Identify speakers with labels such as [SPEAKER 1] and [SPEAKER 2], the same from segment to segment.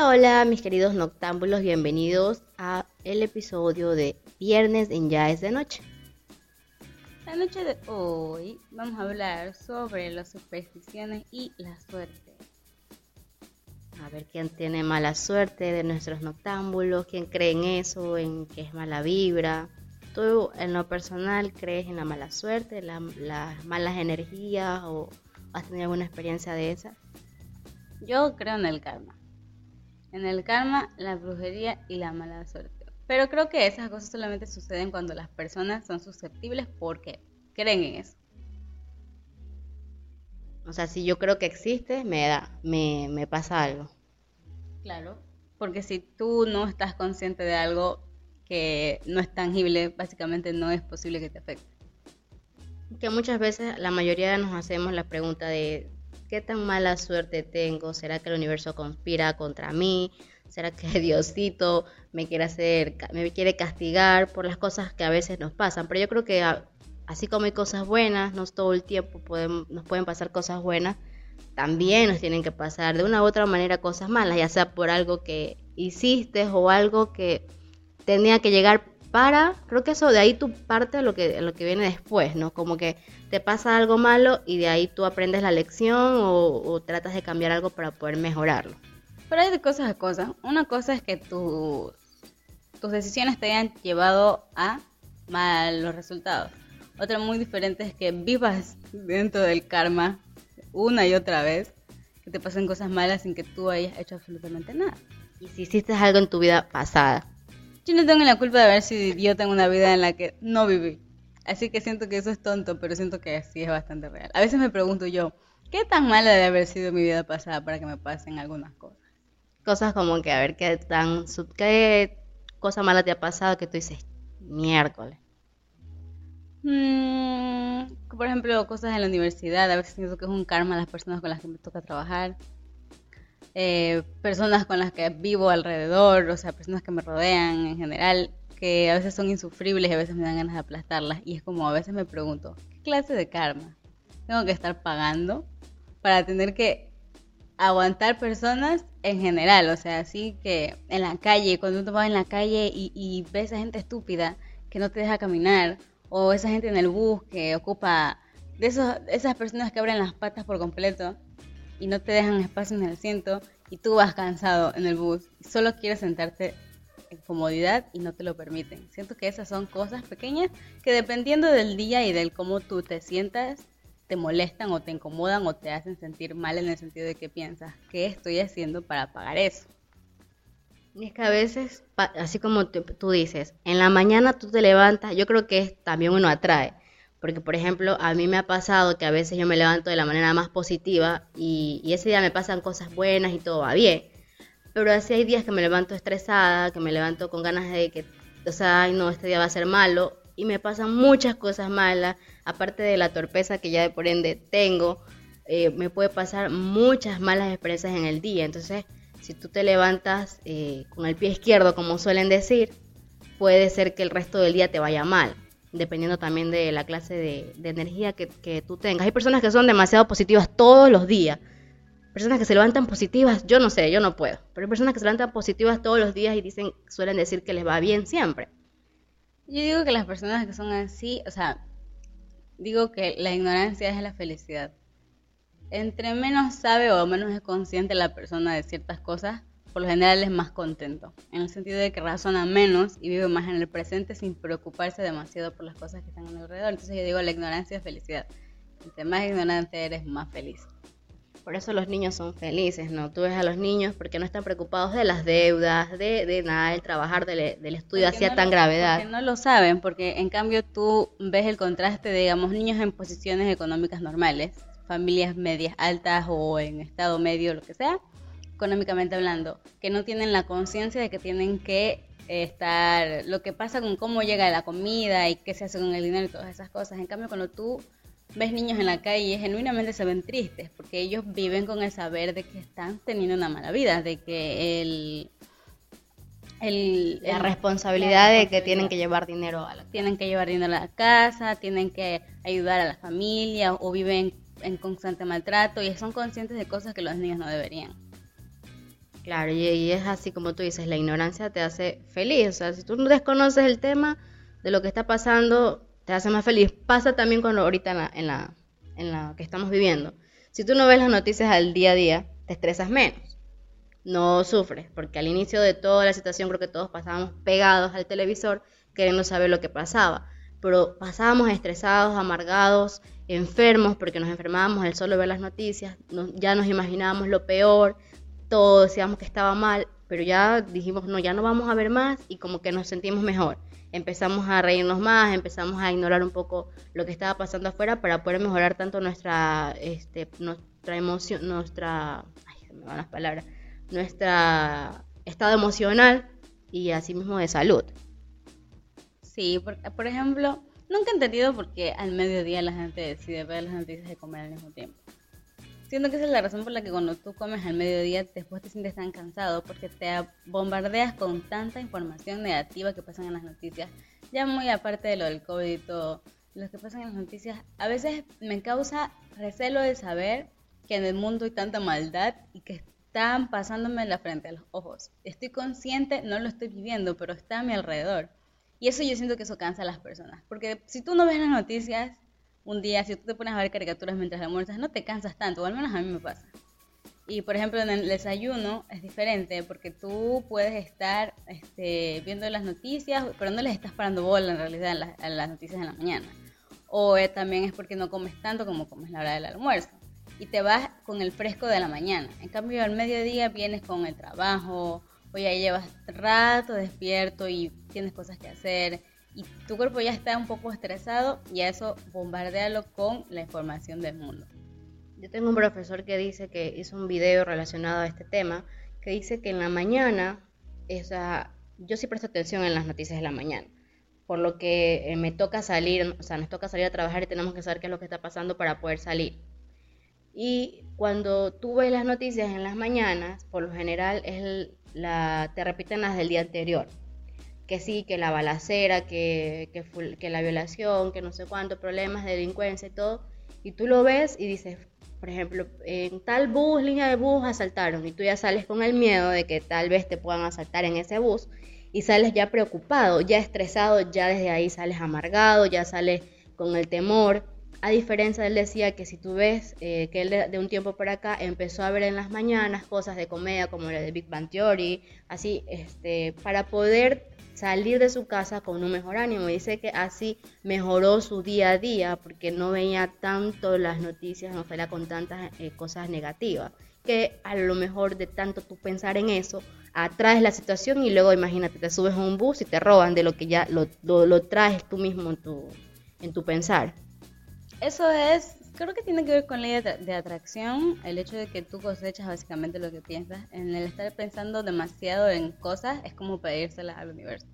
[SPEAKER 1] Hola, hola, mis queridos noctámbulos, bienvenidos a el episodio de Viernes en Ya es de Noche.
[SPEAKER 2] La noche de hoy vamos a hablar sobre las supersticiones y la suerte.
[SPEAKER 1] A ver quién tiene mala suerte de nuestros noctámbulos, quién cree en eso, en que es mala vibra. ¿Tú en lo personal crees en la mala suerte, la- las malas energías o has tenido alguna experiencia de esa?
[SPEAKER 2] Yo creo en el karma. En el karma, la brujería y la mala suerte. Pero creo que esas cosas solamente suceden cuando las personas son susceptibles porque creen en eso.
[SPEAKER 1] O sea, si yo creo que existe, me da, me, me pasa algo.
[SPEAKER 2] Claro. Porque si tú no estás consciente de algo que no es tangible, básicamente no es posible que te afecte.
[SPEAKER 1] Que muchas veces la mayoría nos hacemos la pregunta de ¿qué tan mala suerte tengo? ¿Será que el universo conspira contra mí? ¿Será que Diosito me quiere hacer, me quiere castigar por las cosas que a veces nos pasan? Pero yo creo que a- así como hay cosas buenas, no todo el tiempo nos pueden pasar cosas buenas, también nos tienen que pasar de una u otra manera cosas malas, ya sea por algo que hiciste o algo que tenía que llegar para, creo que eso de ahí tú parte lo que, lo que viene después, ¿no? Como que te pasa algo malo y de ahí tú aprendes la lección o, o tratas de cambiar algo para poder mejorarlo.
[SPEAKER 2] Pero hay de cosas a cosas. Una cosa es que tus, tus decisiones te hayan llevado a malos resultados. Otra muy diferente es que vivas dentro del karma una y otra vez, que te pasen cosas malas sin que tú hayas hecho absolutamente nada.
[SPEAKER 1] Y si hiciste algo en tu vida pasada,
[SPEAKER 2] Yo no tengo la culpa de haber sido idiota en una vida en la que no viví. Así que siento que eso es tonto, pero siento que sí es bastante real. A veces me pregunto yo, ¿qué tan mala debe haber sido mi vida pasada para que me pasen algunas cosas?
[SPEAKER 1] cosas como que a ver qué tan, sub- qué cosa mala te ha pasado que tú dices, miércoles.
[SPEAKER 2] Mm, por ejemplo, cosas en la universidad, a veces siento que es un karma las personas con las que me toca trabajar, eh, personas con las que vivo alrededor, o sea, personas que me rodean en general, que a veces son insufribles y a veces me dan ganas de aplastarlas. Y es como a veces me pregunto, ¿qué clase de karma tengo que estar pagando para tener que aguantar personas en general? O sea, así que en la calle, cuando uno va en la calle y, y ve esa gente estúpida que no te deja caminar, o esa gente en el bus que ocupa de esos, esas personas que abren las patas por completo y no te dejan espacio en el asiento y tú vas cansado en el bus y solo quieres sentarte en comodidad y no te lo permiten. Siento que esas son cosas pequeñas que dependiendo del día y del cómo tú te sientas, te molestan o te incomodan o te hacen sentir mal en el sentido de que piensas, ¿qué estoy haciendo para pagar eso?
[SPEAKER 1] Y es que a veces, así como tú dices, en la mañana tú te levantas, yo creo que es, también uno atrae. Porque, por ejemplo, a mí me ha pasado que a veces yo me levanto de la manera más positiva y, ese día me pasan cosas buenas y todo va bien. Pero así hay días que me levanto estresada, que me levanto con ganas de que, o sea, ay no, este día va a ser malo. Y me pasan muchas cosas malas, aparte de la torpeza que ya de por ende tengo, eh, me puede pasar muchas malas experiencias en el día. Entonces, si tú te levantas eh, con el pie izquierdo, como suelen decir, puede ser que el resto del día te vaya mal, dependiendo también de la clase de, energía que, que tú tengas. Hay personas que son demasiado positivas todos los días. Personas que se levantan positivas, yo no sé, yo no puedo. Pero hay personas que se levantan positivas todos los días y dicen, suelen decir que les va bien siempre.
[SPEAKER 2] Yo digo que las personas que son así, o sea, digo que la ignorancia es la felicidad. Entre menos sabe o menos es consciente la persona de ciertas cosas, por lo general es más contento, en el sentido de que razona menos y vive más en el presente sin preocuparse demasiado por las cosas que están a alrededor. Entonces yo digo, la ignorancia es felicidad. Entre más ignorante eres, más feliz.
[SPEAKER 1] Por eso los niños son felices, ¿no? Tú ves a los niños porque no están preocupados de las deudas, de, de nada, del trabajar, del, del estudio
[SPEAKER 2] Porque
[SPEAKER 1] hacía
[SPEAKER 2] no
[SPEAKER 1] tan
[SPEAKER 2] lo-
[SPEAKER 1] gravedad.
[SPEAKER 2] Porque no lo saben, porque en cambio tú ves el contraste de, digamos, niños en posiciones económicas normales, familias medias altas o en estado medio, lo que sea, económicamente hablando, que no tienen la conciencia de que tienen que estar, lo que pasa con cómo llega la comida y qué se hace con el dinero y todas esas cosas. En cambio, cuando tú ves niños en la calle, genuinamente se ven tristes, porque ellos viven con el saber de que están teniendo una mala vida, de que el... el
[SPEAKER 1] La
[SPEAKER 2] el-
[SPEAKER 1] responsabilidad de que tienen que llevar dinero a la
[SPEAKER 2] tienen que llevar dinero a la casa, tienen que ayudar a la familia o viven en constante maltrato y son conscientes de cosas que los niños no deberían.
[SPEAKER 1] Claro, y, es así como tú dices, la ignorancia te hace feliz. O sea, si tú no desconoces el tema de lo que está pasando, te hace más feliz. Pasa también con lo ahorita en la, en la, en la que estamos viviendo. Si tú no ves las noticias al día a día, te estresas menos. No sufres, porque al inicio de toda la situación creo que todos pasábamos pegados al televisor queriendo saber lo que pasaba. Pero pasábamos estresados, amargados, enfermos, porque nos enfermábamos al solo ver las noticias, ya nos imaginábamos lo peor, todos decíamos que estaba mal, pero ya dijimos, no, ya no vamos a ver más y como que nos sentimos mejor. Empezamos a reírnos más, empezamos a ignorar un poco lo que estaba pasando afuera para poder mejorar tanto nuestra, este, nuestra emoción, nuestra, ay, me van las palabras, nuestra estado emocional y asimismo de salud.
[SPEAKER 2] Sí, por, ejemplo, nunca he entendido por qué al mediodía la gente decide ver las noticias y comer al mismo tiempo. Siento que esa es la razón por la que cuando tú comes al mediodía después te sientes tan cansado porque te bombardeas con tanta información negativa que pasan en las noticias. Ya muy aparte de lo del COVID y todo, lo que pasan en las noticias, a veces me causa recelo de saber que en el mundo hay tanta maldad y que están pasándome la frente a los ojos. Estoy consciente, no lo estoy viviendo, pero está a mi alrededor. Y eso yo siento que eso cansa a las personas. Porque si tú no ves las noticias, un día, si tú te pones a ver caricaturas mientras almuerzas, no te cansas tanto, o al menos a mí me pasa. Y por ejemplo, en el desayuno es diferente porque tú puedes estar este, viendo las noticias, pero no les estás parando bola en realidad a las, noticias de la mañana. O eh, también es porque no comes tanto como comes la hora del almuerzo. Y te vas con el fresco de la mañana. En cambio, al mediodía vienes con el trabajo, o ya llevas rato despierto y tienes cosas que hacer y tu cuerpo ya está un poco estresado y a eso bombardealo con la información del mundo.
[SPEAKER 1] Yo tengo un profesor que dice que hizo un video relacionado a este tema, que dice que en la mañana, esa, yo sí presto atención en las noticias de la mañana, por lo que eh, me toca salir, o sea, nos toca salir a trabajar y tenemos que saber qué es lo que está pasando para poder salir. Y cuando tú ves las noticias en las mañanas, por lo general es la, te repiten las del día anterior que sí, que la balacera, que, que, la violación, que no sé cuántos problemas de delincuencia y todo, y tú lo ves y dices, por ejemplo, en tal bus, línea de bus, asaltaron, y tú ya sales con el miedo de que tal vez te puedan asaltar en ese bus, y sales ya preocupado, ya estresado, ya desde ahí sales amargado, ya sales con el temor. A diferencia, él decía que si tú ves eh, que él de, un tiempo para acá empezó a ver en las mañanas cosas de comedia como la de Big Bang Theory, así, este, para poder salir de su casa con un mejor ánimo. Dice que así mejoró su día a día porque no veía tanto las noticias, no salía con tantas eh, cosas negativas. Que a lo mejor de tanto tú pensar en eso, atraes la situación y luego imagínate, te subes a un bus y te roban de lo que ya lo, lo, traes tú mismo en tu, en tu pensar.
[SPEAKER 2] Eso es, creo que tiene que ver con ley de, atracción, el hecho de que tú cosechas básicamente lo que piensas. En el estar pensando demasiado en cosas es como pedírselas al universo.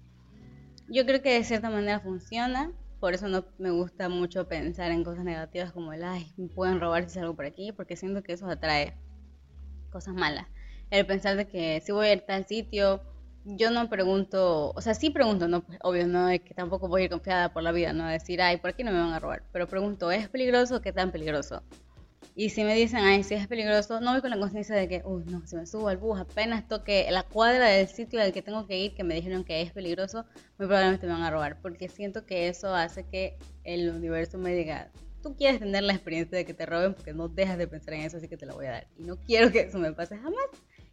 [SPEAKER 2] Yo creo que de cierta manera funciona, por eso no me gusta mucho pensar en cosas negativas como el, ay, me pueden robar si salgo por aquí, porque siento que eso atrae cosas malas. El pensar de que si voy a ir a tal sitio, yo no pregunto, o sea, sí pregunto, no, pues, obvio, no es que tampoco voy a ir confiada por la vida, no decir, ay, ¿por qué no me van a robar? Pero pregunto, ¿es peligroso qué tan peligroso? Y si me dicen, ay, si es peligroso, no voy con la conciencia de que, uy, no, si me subo al bus, apenas toque la cuadra del sitio al que tengo que ir, que me dijeron que es peligroso, muy probablemente me van a robar, porque siento que eso hace que el universo me diga, tú quieres tener la experiencia de que te roben porque no dejas de pensar en eso, así que te la voy a dar. Y no quiero que eso me pase jamás.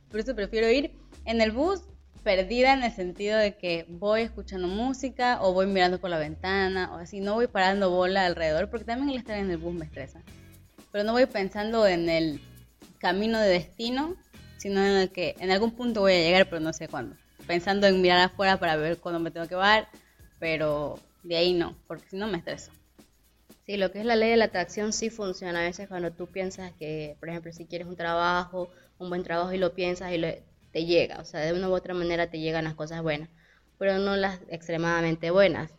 [SPEAKER 2] Por eso prefiero ir en el bus perdida en el sentido de que voy escuchando música o voy mirando por la ventana o así, no voy parando bola alrededor porque también el estar en el bus me estresa. Pero no voy pensando en el camino de destino, sino en el que en algún punto voy a llegar, pero no sé cuándo. Pensando en mirar afuera para ver cuándo me tengo que bajar, pero de ahí no, porque si no me estreso.
[SPEAKER 1] Sí, lo que es la ley de la atracción sí funciona a veces cuando tú piensas que, por ejemplo, si quieres un trabajo, un buen trabajo y lo piensas y lo, te llega, o sea, de una u otra manera te llegan las cosas buenas, pero no las extremadamente buenas.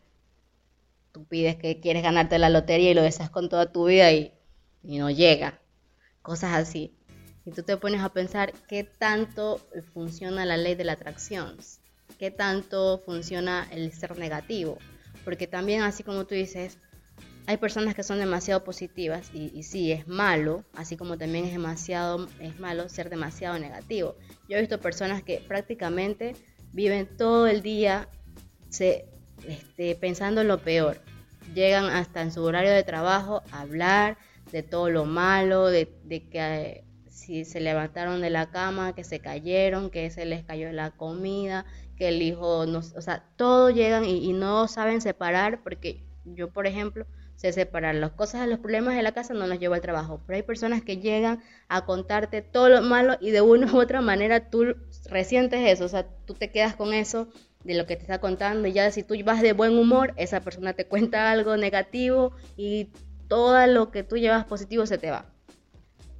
[SPEAKER 1] Tú pides que quieres ganarte la lotería y lo deseas con toda tu vida y, y no llega, cosas así. Y tú te pones a pensar qué tanto funciona la ley de la atracción, qué tanto funciona el ser negativo, porque también así como tú dices, hay personas que son demasiado positivas y, y, sí, es malo, así como también es demasiado, es malo ser demasiado negativo. Yo he visto personas que prácticamente viven todo el día se, este, pensando en lo peor. Llegan hasta en su horario de trabajo a hablar de todo lo malo, de, que eh, si se levantaron de la cama, que se cayeron, que se les cayó la comida, que el hijo, no, o sea, todo llegan y, y no saben separar porque yo, por ejemplo, sé separar las cosas, los problemas de la casa no los llevo al trabajo, pero hay personas que llegan a contarte todo lo malo y de una u otra manera tú resientes eso, o sea, tú te quedas con eso de lo que te está contando y ya si tú vas de buen humor, esa persona te cuenta algo negativo y todo lo que tú llevas positivo se te va.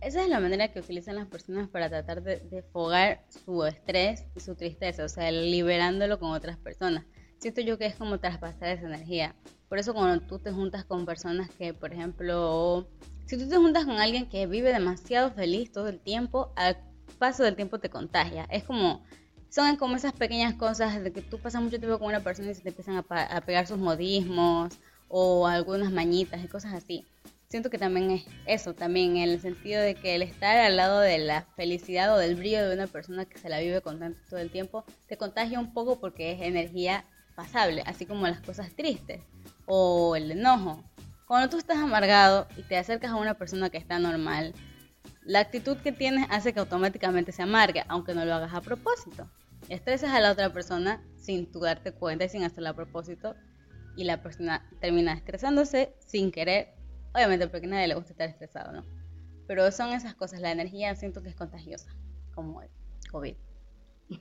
[SPEAKER 2] Esa es la manera que utilizan las personas para tratar de, de fogar su estrés y su tristeza, o sea, liberándolo con otras personas. Siento yo que es como traspasar esa energía. Por eso cuando tú te juntas con personas que, por ejemplo, si tú te juntas con alguien que vive demasiado feliz todo el tiempo, al paso del tiempo te contagia. Es como, son como esas pequeñas cosas de que tú pasas mucho tiempo con una persona y se te empiezan a, pegar sus modismos o algunas mañitas y cosas así. Siento que también es eso, también en el sentido de que el estar al lado de la felicidad o del brillo de una persona que se la vive contento todo el tiempo, te contagia un poco porque es energía pasable, así como las cosas tristes o el enojo. Cuando tú estás amargado y te acercas a una persona que está normal, la actitud que tienes hace que automáticamente se amargue, aunque no lo hagas a propósito. Estresas a la otra persona sin tú darte cuenta y sin hacerlo a propósito, y la persona termina estresándose sin querer, obviamente porque a nadie le gusta estar estresado, ¿no? Pero son esas cosas, la energía siento que es contagiosa, como el COVID.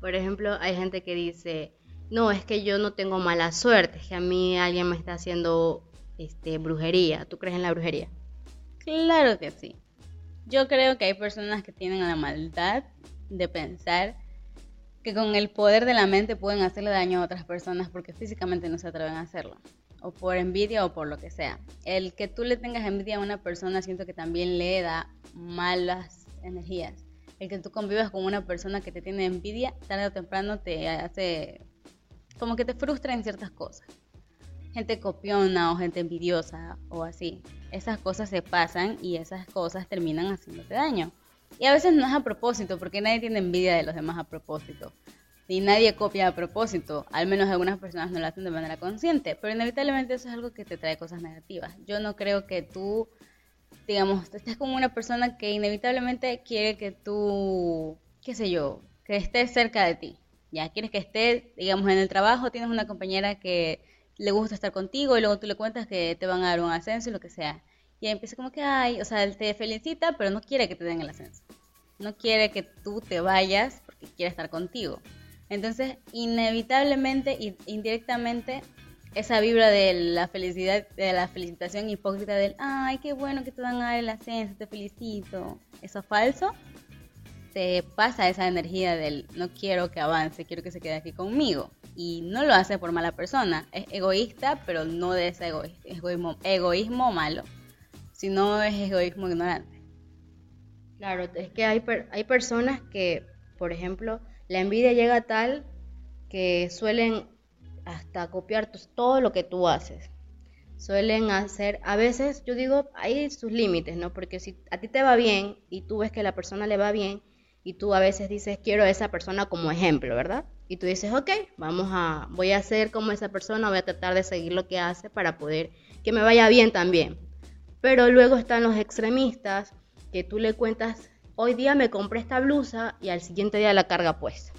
[SPEAKER 1] Por ejemplo, hay gente que dice, no, es que yo no tengo mala suerte, es que a mí alguien me está haciendo este, brujería. ¿Tú crees en la brujería?
[SPEAKER 2] Claro que sí. Yo creo que hay personas que tienen la maldad de pensar que con el poder de la mente pueden hacerle daño a otras personas porque físicamente no se atreven a hacerlo. O por envidia o por lo que sea. El que tú le tengas envidia a una persona siento que también le da malas energías. El que tú convivas con una persona que te tiene envidia, tarde o temprano te hace como que te frustra en ciertas cosas. Gente copiona o gente envidiosa o así. Esas cosas se pasan y esas cosas terminan haciéndote daño. Y a veces no es a propósito, porque nadie tiene envidia de los demás a propósito. Y nadie copia a propósito. Al menos algunas personas no lo hacen de manera consciente. Pero inevitablemente eso es algo que te trae cosas negativas. Yo no creo que tú, digamos, estés con una persona que inevitablemente quiere que tú, qué sé yo, que estés cerca de ti ya quieres que esté, digamos, en el trabajo, tienes una compañera que le gusta estar contigo y luego tú le cuentas que te van a dar un ascenso y lo que sea. Y ahí empieza como que, ay, o sea, él te felicita, pero no quiere que te den el ascenso. No quiere que tú te vayas porque quiere estar contigo. Entonces, inevitablemente e indirectamente, esa vibra de la felicidad, de la felicitación hipócrita del, ay, qué bueno que te dar el ascenso, te felicito. Eso es falso te pasa esa energía del no quiero que avance, quiero que se quede aquí conmigo. Y no lo hace por mala persona, es egoísta, pero no de ese egoísmo, egoísmo, malo, sino es egoísmo ignorante.
[SPEAKER 1] Claro, es que hay, hay personas que, por ejemplo, la envidia llega tal que suelen hasta copiar todo lo que tú haces. Suelen hacer, a veces yo digo, hay sus límites, ¿no? Porque si a ti te va bien y tú ves que la persona le va bien, y tú a veces dices, quiero a esa persona como ejemplo, ¿verdad? Y tú dices, ok, vamos a, voy a ser como esa persona, voy a tratar de seguir lo que hace para poder que me vaya bien también. Pero luego están los extremistas que tú le cuentas, hoy día me compré esta blusa y al siguiente día la carga pues,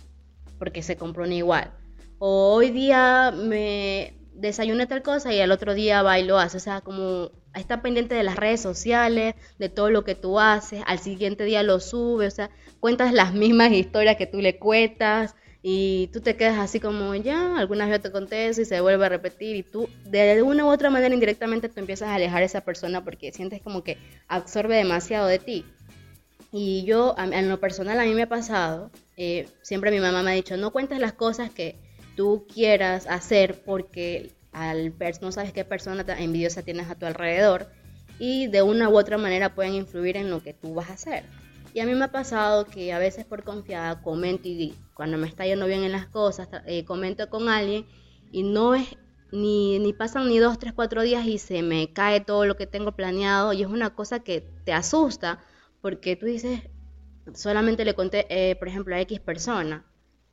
[SPEAKER 1] porque se compró una igual. O hoy día me desayuné tal cosa y al otro día va y lo hace. O sea, como está pendiente de las redes sociales, de todo lo que tú haces, al siguiente día lo sube, o sea, cuentas las mismas historias que tú le cuentas y tú te quedas así como, ya, algunas veces te conté eso y se vuelve a repetir y tú de una u otra manera indirectamente tú empiezas a alejar a esa persona porque sientes como que absorbe demasiado de ti. Y yo, en lo personal, a mí me ha pasado, eh, siempre mi mamá me ha dicho, no cuentes las cosas que tú quieras hacer porque al no sabes qué persona envidiosa tienes a tu alrededor y de una u otra manera pueden influir en lo que tú vas a hacer. Y a mí me ha pasado que a veces por confiada comento y cuando me está yendo bien en las cosas, eh, comento con alguien y no es ni, ni pasan ni dos, tres, cuatro días y se me cae todo lo que tengo planeado y es una cosa que te asusta porque tú dices, solamente le conté, eh, por ejemplo, a X persona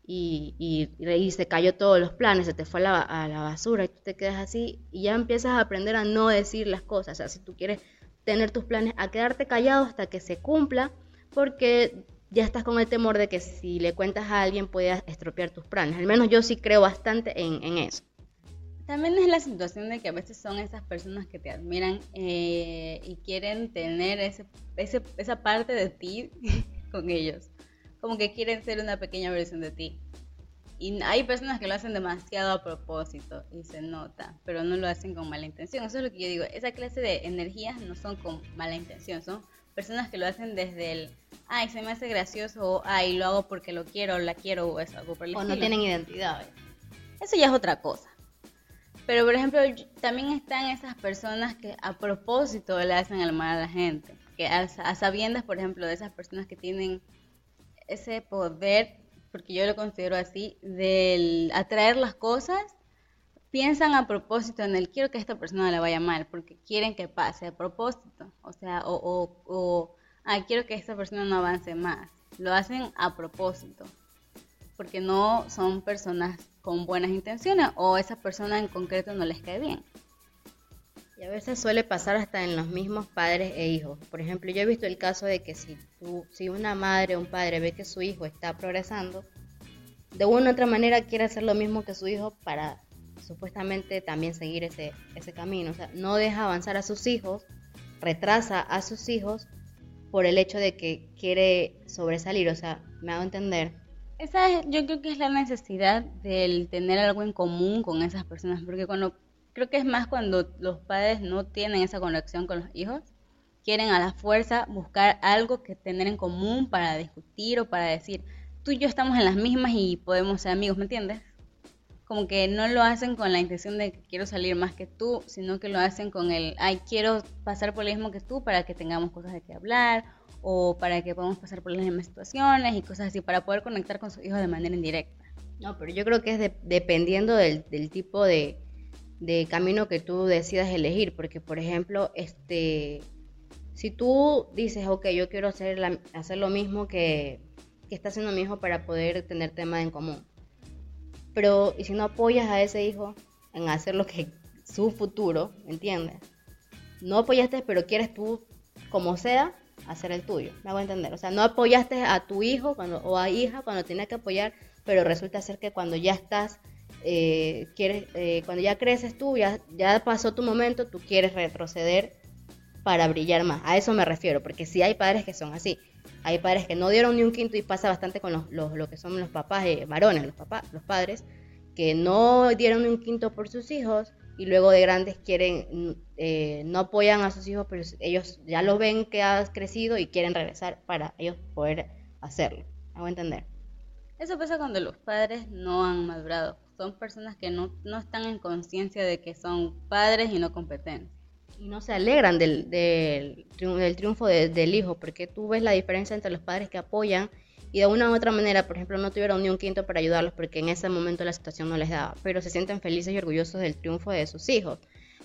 [SPEAKER 1] y, y, se cayó todos los planes, se te fue a la, a la, basura y tú te quedas así y ya empiezas a aprender a no decir las cosas. O sea, si tú quieres tener tus planes, a quedarte callado hasta que se cumpla, porque ya estás con el temor de que si le cuentas a alguien puedas estropear tus planes. Al menos yo sí creo bastante en, en eso.
[SPEAKER 2] También es la situación de que a veces son esas personas que te admiran eh, y quieren tener ese, ese, esa parte de ti con ellos. Como que quieren ser una pequeña versión de ti. Y hay personas que lo hacen demasiado a propósito y se nota, pero no lo hacen con mala intención. Eso es lo que yo digo. Esa clase de energías no son con mala intención, son personas que lo hacen desde el, ay, se me hace gracioso, o ay, lo hago porque lo quiero, la quiero, o eso, algo por el
[SPEAKER 1] O no tienen identidad.
[SPEAKER 2] Eso ya es otra cosa. Pero, por ejemplo, también están esas personas que a propósito le hacen el mal a la gente. Que a, sabiendas, por ejemplo, de esas personas que tienen ese poder, porque yo lo considero así, de atraer las cosas, piensan a propósito en el quiero que esta persona le vaya mal, porque quieren que pase a propósito. O sea, o, o, o quiero que esta persona no avance más. Lo hacen a propósito, porque no son personas con buenas intenciones o esa persona en concreto no les cae bien.
[SPEAKER 1] Y a veces suele pasar hasta en los mismos padres e hijos. Por ejemplo, yo he visto el caso de que si, tú, si una madre o un padre ve que su hijo está progresando, de una u otra manera quiere hacer lo mismo que su hijo para supuestamente también seguir ese, ese camino. O sea, no deja avanzar a sus hijos, retrasa a sus hijos por el hecho de que quiere sobresalir. O sea, me hago entender
[SPEAKER 2] esa yo creo que es la necesidad del tener algo en común con esas personas, porque cuando creo que es más cuando los padres no tienen esa conexión con los hijos, quieren a la fuerza buscar algo que tener en común para discutir o para decir, tú y yo estamos en las mismas y podemos ser amigos, ¿me entiendes? Como que no lo hacen con la intención de que quiero salir más que tú, sino que lo hacen con el, ay, quiero pasar por lo mismo que tú para que tengamos cosas de qué hablar o para que podamos pasar por las mismas situaciones y cosas así, para poder conectar con sus hijos de manera indirecta.
[SPEAKER 1] No, pero yo creo que es dependiendo del, tipo de, camino que tú decidas elegir, porque por ejemplo, este, si tú dices, ok, yo quiero hacer, hacer lo mismo que, que está haciendo mi hijo para poder tener temas en común, pero y si no apoyas a ese hijo en hacer lo que su futuro, ¿entiendes? No apoyaste, pero quieres tú, como sea, hacer el tuyo. Me hago entender. O sea, no apoyaste a tu hijo cuando, o a hija cuando tienes que apoyar, pero resulta ser que cuando ya estás, eh, quieres, eh, cuando ya creces tú, ya, ya pasó tu momento, tú quieres retroceder para brillar más. A eso me refiero, porque sí hay padres que son así. Hay padres que no dieron ni un quinto y pasa bastante con los, los lo que son los papás eh, varones, los papás, los padres, que no dieron ni un quinto por sus hijos y luego de grandes quieren, eh, no apoyan a sus hijos, pero ellos ya lo ven que has crecido y quieren regresar para ellos poder hacerlo. ¿Hago entender?
[SPEAKER 2] Eso pasa cuando los padres no han madurado. Son personas que no, están en conciencia de que son padres y no competentes.
[SPEAKER 1] Y no se alegran del, del, triunfo del hijo, porque tú ves la diferencia entre los padres que apoyan y de una u otra manera, por ejemplo, no tuvieron ni un quinto para ayudarlos porque en ese momento la situación no les daba, pero se sienten felices y orgullosos del triunfo de sus hijos.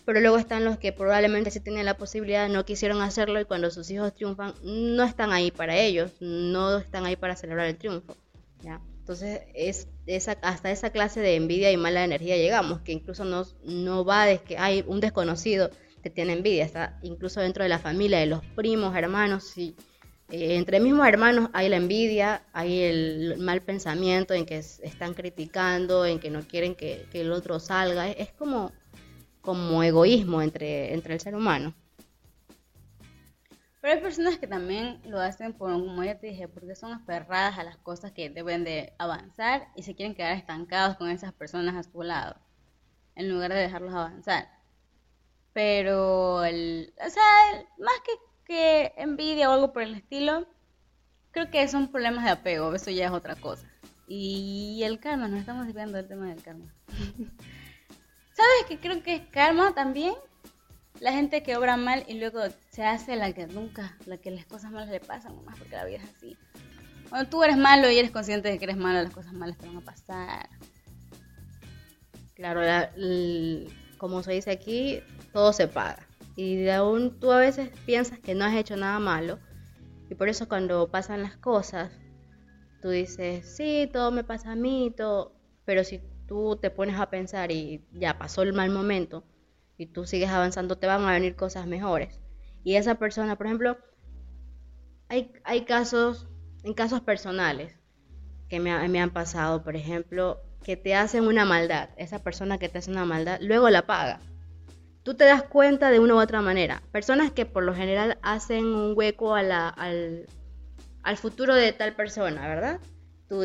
[SPEAKER 1] Pero luego están los que probablemente sí tienen la posibilidad, no quisieron hacerlo y cuando sus hijos triunfan, no están ahí para ellos, no están ahí para celebrar el triunfo. ¿ya? Entonces, es esa, hasta esa clase de envidia y mala energía llegamos, que incluso no, no va de que hay un desconocido que tiene envidia, está incluso dentro de la familia, de los primos, hermanos, y eh, entre mismos hermanos hay la envidia, hay el mal pensamiento en que están criticando, en que no quieren que, el otro salga. Es, como, como egoísmo entre, entre el ser humano.
[SPEAKER 2] Pero hay personas que también lo hacen por, como ya te dije, porque son aferradas a las cosas que deben de avanzar y se quieren quedar estancados con esas personas a su lado, en lugar de dejarlos avanzar. Pero, el, o sea, más que que envidia o algo por el estilo, creo que son problemas de apego, eso ya es otra cosa. Y el karma, nos estamos viendo el tema del karma. ¿Sabes qué creo que es karma también? La gente que obra mal y luego se hace la que nunca, la que las cosas malas le pasan, nomás porque la vida es así. Cuando tú eres malo y eres consciente de que eres malo, las cosas malas te van a pasar.
[SPEAKER 1] Claro, como se dice aquí, todo se paga. Y aún tú a veces piensas que no has hecho nada malo. Y por eso cuando pasan las cosas, tú dices, sí, todo me pasa a mí, todo. Pero si tú te pones a pensar y ya pasó el mal momento y tú sigues avanzando, te van a venir cosas mejores. Y esa persona, por ejemplo, hay, hay casos, en casos personales que me, me han pasado, por ejemplo, que te hacen una maldad, esa persona que te hace una maldad, luego la paga. Tú te das cuenta de una u otra manera. Personas que por lo general hacen un hueco a al, al, futuro de tal persona, ¿verdad? Tú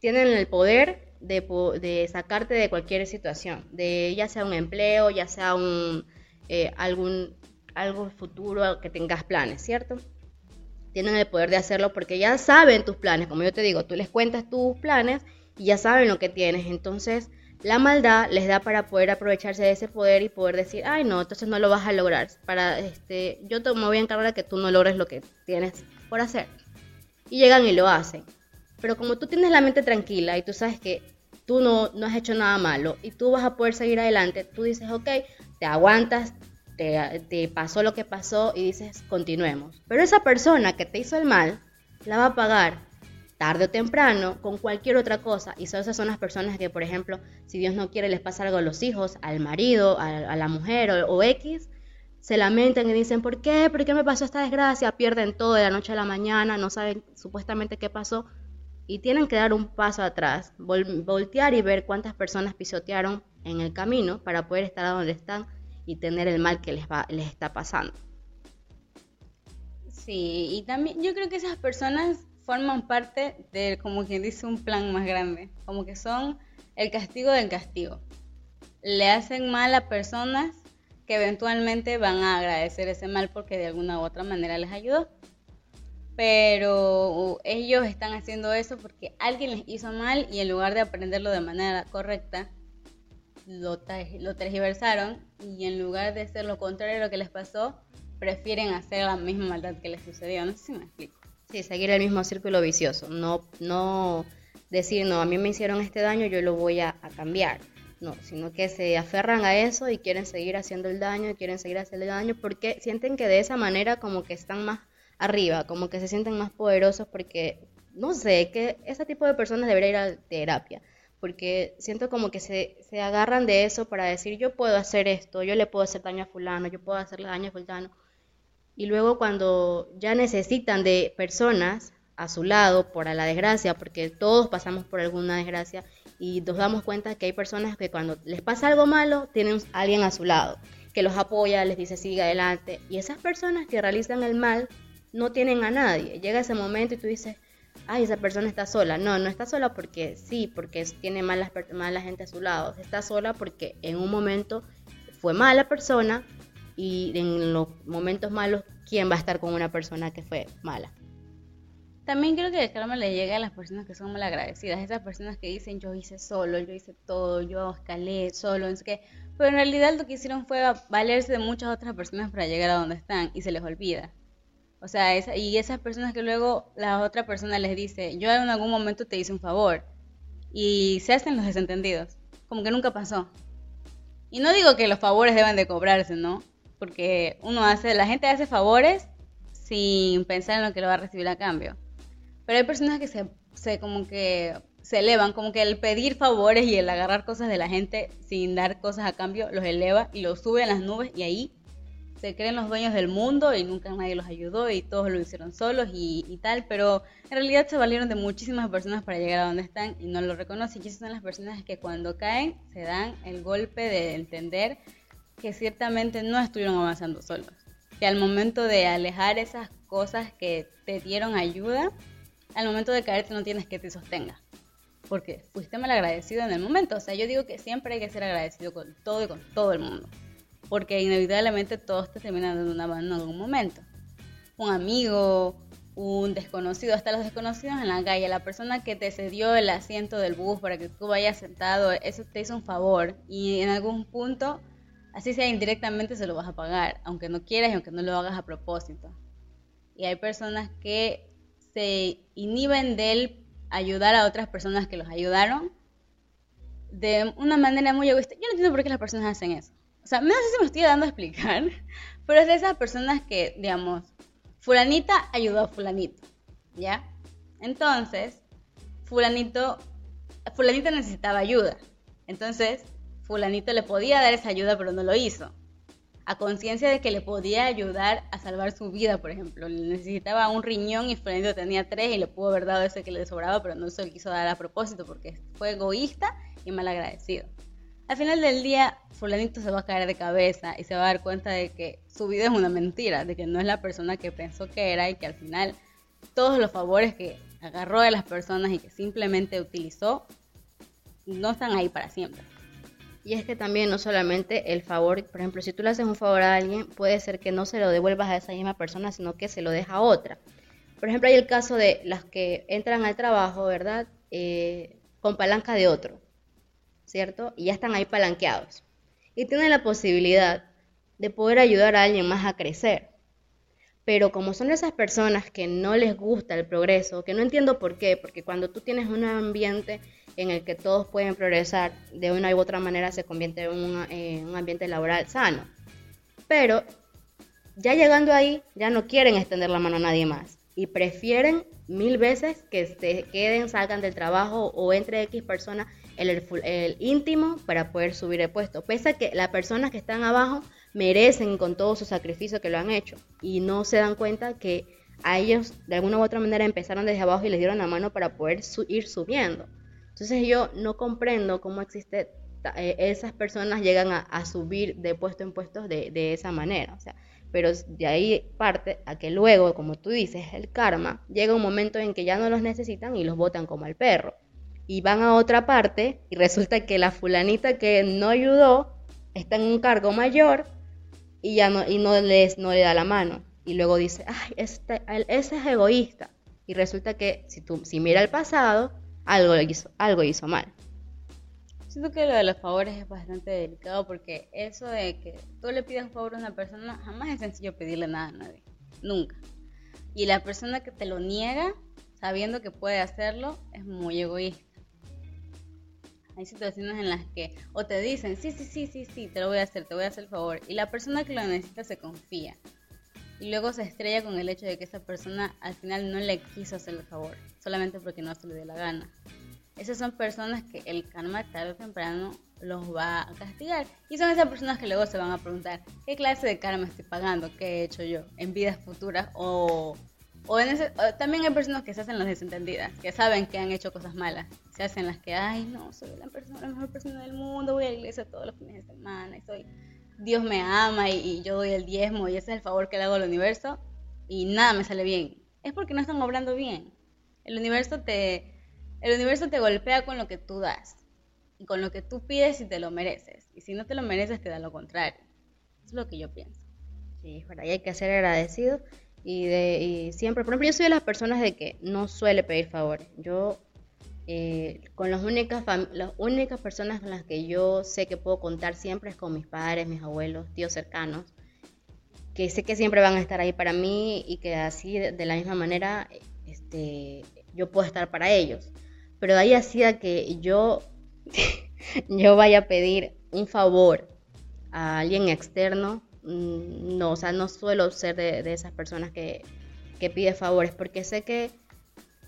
[SPEAKER 1] tienen el poder de, de, sacarte de cualquier situación, de ya sea un empleo, ya sea un eh, algún algo futuro que tengas planes, ¿cierto? Tienen el poder de hacerlo porque ya saben tus planes, como yo te digo, tú les cuentas tus planes y ya saben lo que tienes. Entonces, la maldad les da para poder aprovecharse de ese poder y poder decir, ay no, entonces no lo vas a lograr. Para este, yo me voy a encargar de que tú no logres lo que tienes por hacer. Y llegan y lo hacen. Pero como tú tienes la mente tranquila y tú sabes que tú no, no has hecho nada malo y tú vas a poder seguir adelante, tú dices, ok, te aguantas, te, pasó lo que pasó y dices, continuemos. Pero esa persona que te hizo el mal, la va a pagar tarde o temprano con cualquier otra cosa. Y esas son las personas que, por ejemplo, si Dios no quiere, les pasa algo a los hijos, al marido, a, la mujer o, X, se lamentan y dicen, ¿por qué? ¿Por qué me pasó esta desgracia? Pierden todo de la noche a la mañana, no saben supuestamente qué pasó. Y tienen que dar un paso atrás, voltear y ver cuántas personas pisotearon en el camino para poder estar donde están y tener el mal que les, va, les está pasando.
[SPEAKER 2] Sí, y también yo creo que esas personas forman parte de, como quien dice, un plan más grande, como que son el castigo del castigo. Le hacen mal a personas que eventualmente van a agradecer ese mal porque de alguna u otra manera les ayudó. Pero ellos están haciendo eso porque alguien les hizo mal y en lugar de aprenderlo de manera correcta, lo, lo tergiversaron y en lugar de hacer lo contrario a lo que les pasó, prefieren hacer la misma maldad que les sucedió. No sé si me explico.
[SPEAKER 1] Sí, seguir el mismo círculo vicioso. No, no decir, no, a mí me hicieron este daño, yo lo voy a, cambiar. No, sino que se aferran a eso y quieren seguir haciendo el daño y quieren seguir haciendo el daño porque sienten que de esa manera como que están más arriba, como que se sienten más poderosos porque, no sé, que ese tipo de personas debería ir a terapia porque siento como que se, se agarran de eso para decir yo puedo hacer esto, yo le puedo hacer daño a fulano, yo puedo hacerle daño a fulano. Y luego cuando ya necesitan de personas a su lado por la desgracia, porque todos pasamos por alguna desgracia y nos damos cuenta que hay personas que cuando les pasa algo malo tienen alguien a su lado que los apoya, les dice sigue adelante. Y esas personas que realizan el mal no tienen a nadie. Llega ese momento y tú dices, ay, esa persona está sola. No, no está sola porque sí, porque tiene mala, mala gente a su lado. Está sola porque en un momento fue mala persona, y en los momentos malos, ¿quién va a estar con una persona que fue mala?
[SPEAKER 2] También creo que el karma le llega a las personas que son mal agradecidas, esas personas que dicen yo hice solo, yo hice todo, yo escalé solo, es que, pero en realidad lo que hicieron fue valerse de muchas otras personas para llegar a donde están y se les olvida. O sea, y esas personas que luego la otra persona les dice, yo en algún momento te hice un favor y se hacen los desentendidos, como que nunca pasó. Y no digo que los favores deben de cobrarse, ¿no? porque uno hace, la gente hace favores sin pensar en lo que lo va a recibir a cambio. Pero hay personas que se, se como que se elevan, como que el pedir favores y el agarrar cosas de la gente sin dar cosas a cambio los eleva y los sube a las nubes y ahí se creen los dueños del mundo y nunca nadie los ayudó y todos lo hicieron solos y, y, tal, pero en realidad se valieron de muchísimas personas para llegar a donde están y no lo reconocen. Y esas son las personas que cuando caen se dan el golpe de entender que ciertamente no estuvieron avanzando solos. Que al momento de alejar esas cosas que te dieron ayuda, al momento de caerte no tienes que te sostenga. Porque fuiste mal agradecido en el momento. O sea, yo digo que siempre hay que ser agradecido con todo y con todo el mundo. Porque inevitablemente todos te terminan dando en algún momento. Un amigo, un desconocido, hasta los desconocidos en la calle, la persona que te cedió el asiento del bus para que tú vayas sentado, eso te hizo un favor. Y en algún punto así sea indirectamente se lo vas a pagar, aunque no quieras y aunque no lo hagas a propósito. Y hay personas que se inhiben de ayudar a otras personas que los ayudaron de una manera muy egoísta. Yo no entiendo por qué las personas hacen eso. O sea, no sé si me estoy dando a explicar, pero es de esas personas que, digamos, fulanita ayudó a fulanito, ¿ya? Entonces, fulanito, fulanita necesitaba ayuda. Entonces, fulanito le podía dar esa ayuda, pero no lo hizo. A conciencia de que le podía ayudar a salvar su vida, por ejemplo. necesitaba un riñón y fulanito tenía tres y le pudo haber dado ese que le sobraba, pero no se lo quiso dar a propósito porque fue egoísta y mal agradecido. Al final del día, fulanito se va a caer de cabeza y se va a dar cuenta de que su vida es una mentira, de que no es la persona que pensó que era y que al final todos los favores que agarró de las personas y que simplemente utilizó no están ahí para siempre.
[SPEAKER 1] Y es que también no solamente el favor, por ejemplo, si tú le haces un favor a alguien, puede ser que no se lo devuelvas a esa misma persona, sino que se lo deja a otra. Por ejemplo, hay el caso de las que entran al trabajo, ¿verdad? Eh, con palanca de otro. ¿Cierto? Y ya están ahí palanqueados. Y tienen la posibilidad de poder ayudar a alguien más a crecer. Pero como son esas personas que no les gusta el progreso, que no entiendo por qué, porque cuando tú tienes un ambiente en el que todos pueden progresar, de una u otra manera se convierte en un, en un ambiente laboral sano. Pero ya llegando ahí, ya no quieren extender la mano a nadie más y prefieren mil veces que se queden, salgan del trabajo o entre X personas el, íntimo para poder subir el puesto. Pese a que las personas que están abajo merecen con todo su sacrificio que lo han hecho y no se dan cuenta que a ellos de alguna u otra manera empezaron desde abajo y les dieron la mano para poder ir subiendo. Entonces yo no comprendo cómo existe eh, esas personas llegan a, subir de puesto en puesto de, de esa manera. Pero de ahí parte a que luego, como tú dices, el karma, llega un momento en que ya no los necesitan y los botan como al perro y van a otra parte y resulta que la fulanita que no ayudó está en un cargo mayor y ya no, y no, les, no le da la mano. Y luego dice, ay, este, ese es egoísta. Y resulta que si tú si mira el pasado, algo hizo, algo hizo mal.
[SPEAKER 2] Siento que lo de los favores es bastante delicado porque eso de que tú le pidas un favor a una persona, jamás es sencillo pedirle nada a nadie. Nunca. Y la persona que te lo niega, sabiendo que puede hacerlo, es muy egoísta. Hay situaciones en las que o te dicen, sí, sí, sí, sí, sí, te lo voy a hacer, te voy a hacer el favor. Y la persona que lo necesita se confía. Y luego se estrella con el hecho de que esa persona al final no le quiso hacer el favor, solamente porque no se le dio la gana. Esas son personas que el karma tarde o temprano los va a castigar. Y son esas personas que luego se van a preguntar, ¿qué clase de karma estoy pagando? ¿Qué he hecho yo en vidas futuras? O o, también hay personas que se hacen las desentendidas, que saben que han hecho cosas malas. Se hacen las que, ay, no, soy la, persona, la mejor persona del mundo, voy a la iglesia todos los fines de semana y soy, Dios me ama y, yo doy el diezmo y ese es el favor que le hago al universo y nada me sale bien. Es porque no están obrando bien. El universo te, el universo te golpea con lo que tú das y con lo que tú pides y te lo mereces. Y si no te lo mereces, te da lo contrario. Es lo que yo pienso.
[SPEAKER 1] Sí, por ahí hay que ser agradecido y, de, y siempre, por ejemplo, yo soy de las personas de que no suele pedir favores. Yo, eh, con las únicas, las únicas personas con las que yo sé que puedo contar siempre es con mis padres, mis abuelos, tíos cercanos, que sé que siempre van a estar ahí para mí y que así, de, la misma manera, este, yo puedo estar para ellos. Pero de ahí hacía que yo, yo vaya a pedir un favor a alguien externo no, o sea, no suelo ser de, esas personas que, que pide favores, porque sé que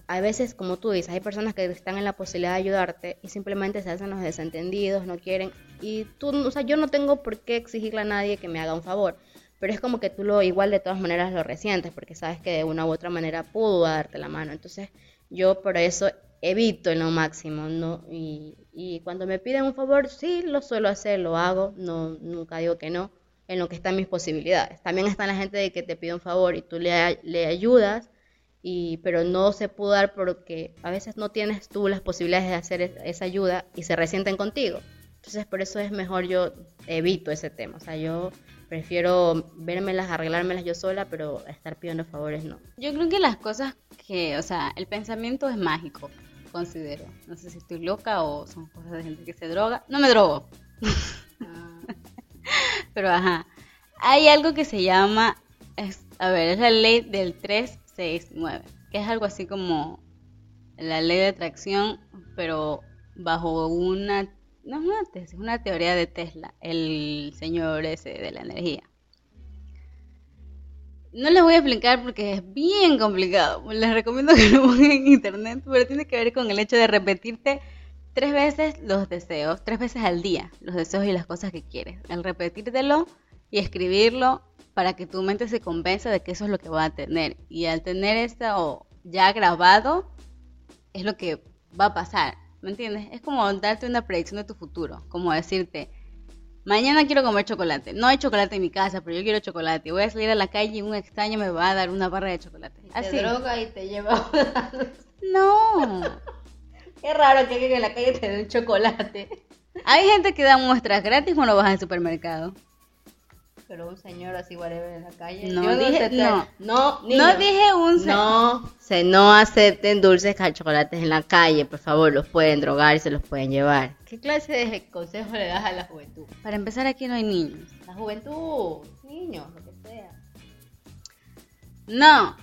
[SPEAKER 1] a veces, como tú dices, hay personas que están en la posibilidad de ayudarte y simplemente se hacen los desentendidos, no quieren. Y tú, o sea, yo no tengo por qué exigirle a nadie que me haga un favor, pero es como que tú lo igual de todas maneras lo resientes, porque sabes que de una u otra manera pudo darte la mano. Entonces, yo por eso evito en lo máximo, ¿no? Y, y cuando me piden un favor, sí, lo suelo hacer, lo hago, no, nunca digo que no en lo que están mis posibilidades. También está la gente de que te pide un favor y tú le, le ayudas, y, pero no se pudo dar porque a veces no tienes tú las posibilidades de hacer esa ayuda y se resienten contigo. Entonces por eso es mejor yo evito ese tema. O sea, yo prefiero vérmelas, arreglármelas yo sola, pero estar pidiendo favores no.
[SPEAKER 2] Yo creo que las cosas que, o sea, el pensamiento es mágico, considero. No sé si estoy loca o son cosas de gente que se droga. No me drogo. Pero ajá, hay algo que se llama, a ver, es la ley del 369, que es algo así como la ley de atracción, pero bajo una no es una tesis, es una teoría de Tesla, el señor ese de la energía. No les voy a explicar porque es bien complicado. Les recomiendo que lo pongan en internet, pero tiene que ver con el hecho de repetirte tres veces los deseos, tres veces al día, los deseos y las cosas que quieres. Al repetírtelo y escribirlo para que tu mente se convenza de que eso es lo que va a tener. Y al tener esto ya grabado, es lo que va a pasar. ¿Me entiendes? Es como darte una predicción de tu futuro, como decirte, mañana quiero comer chocolate. No hay chocolate en mi casa, pero yo quiero chocolate. Voy a salir a la calle y un extraño me va a dar una barra de chocolate.
[SPEAKER 1] Así. Te droga y te lleva.
[SPEAKER 2] no.
[SPEAKER 1] Qué raro que alguien en la calle te dé un chocolate.
[SPEAKER 2] Hay gente que da muestras gratis cuando vas al supermercado
[SPEAKER 1] pero un señor así whatever en la calle.
[SPEAKER 2] No dije, no,
[SPEAKER 1] no,
[SPEAKER 2] no dije un
[SPEAKER 1] señor. No, se no acepten dulces chocolates en la calle, por favor, los pueden drogar y se los pueden llevar. ¿Qué clase de consejo le das a la juventud?
[SPEAKER 2] Para empezar aquí no hay niños.
[SPEAKER 1] La juventud, niños, lo que sea.
[SPEAKER 2] No,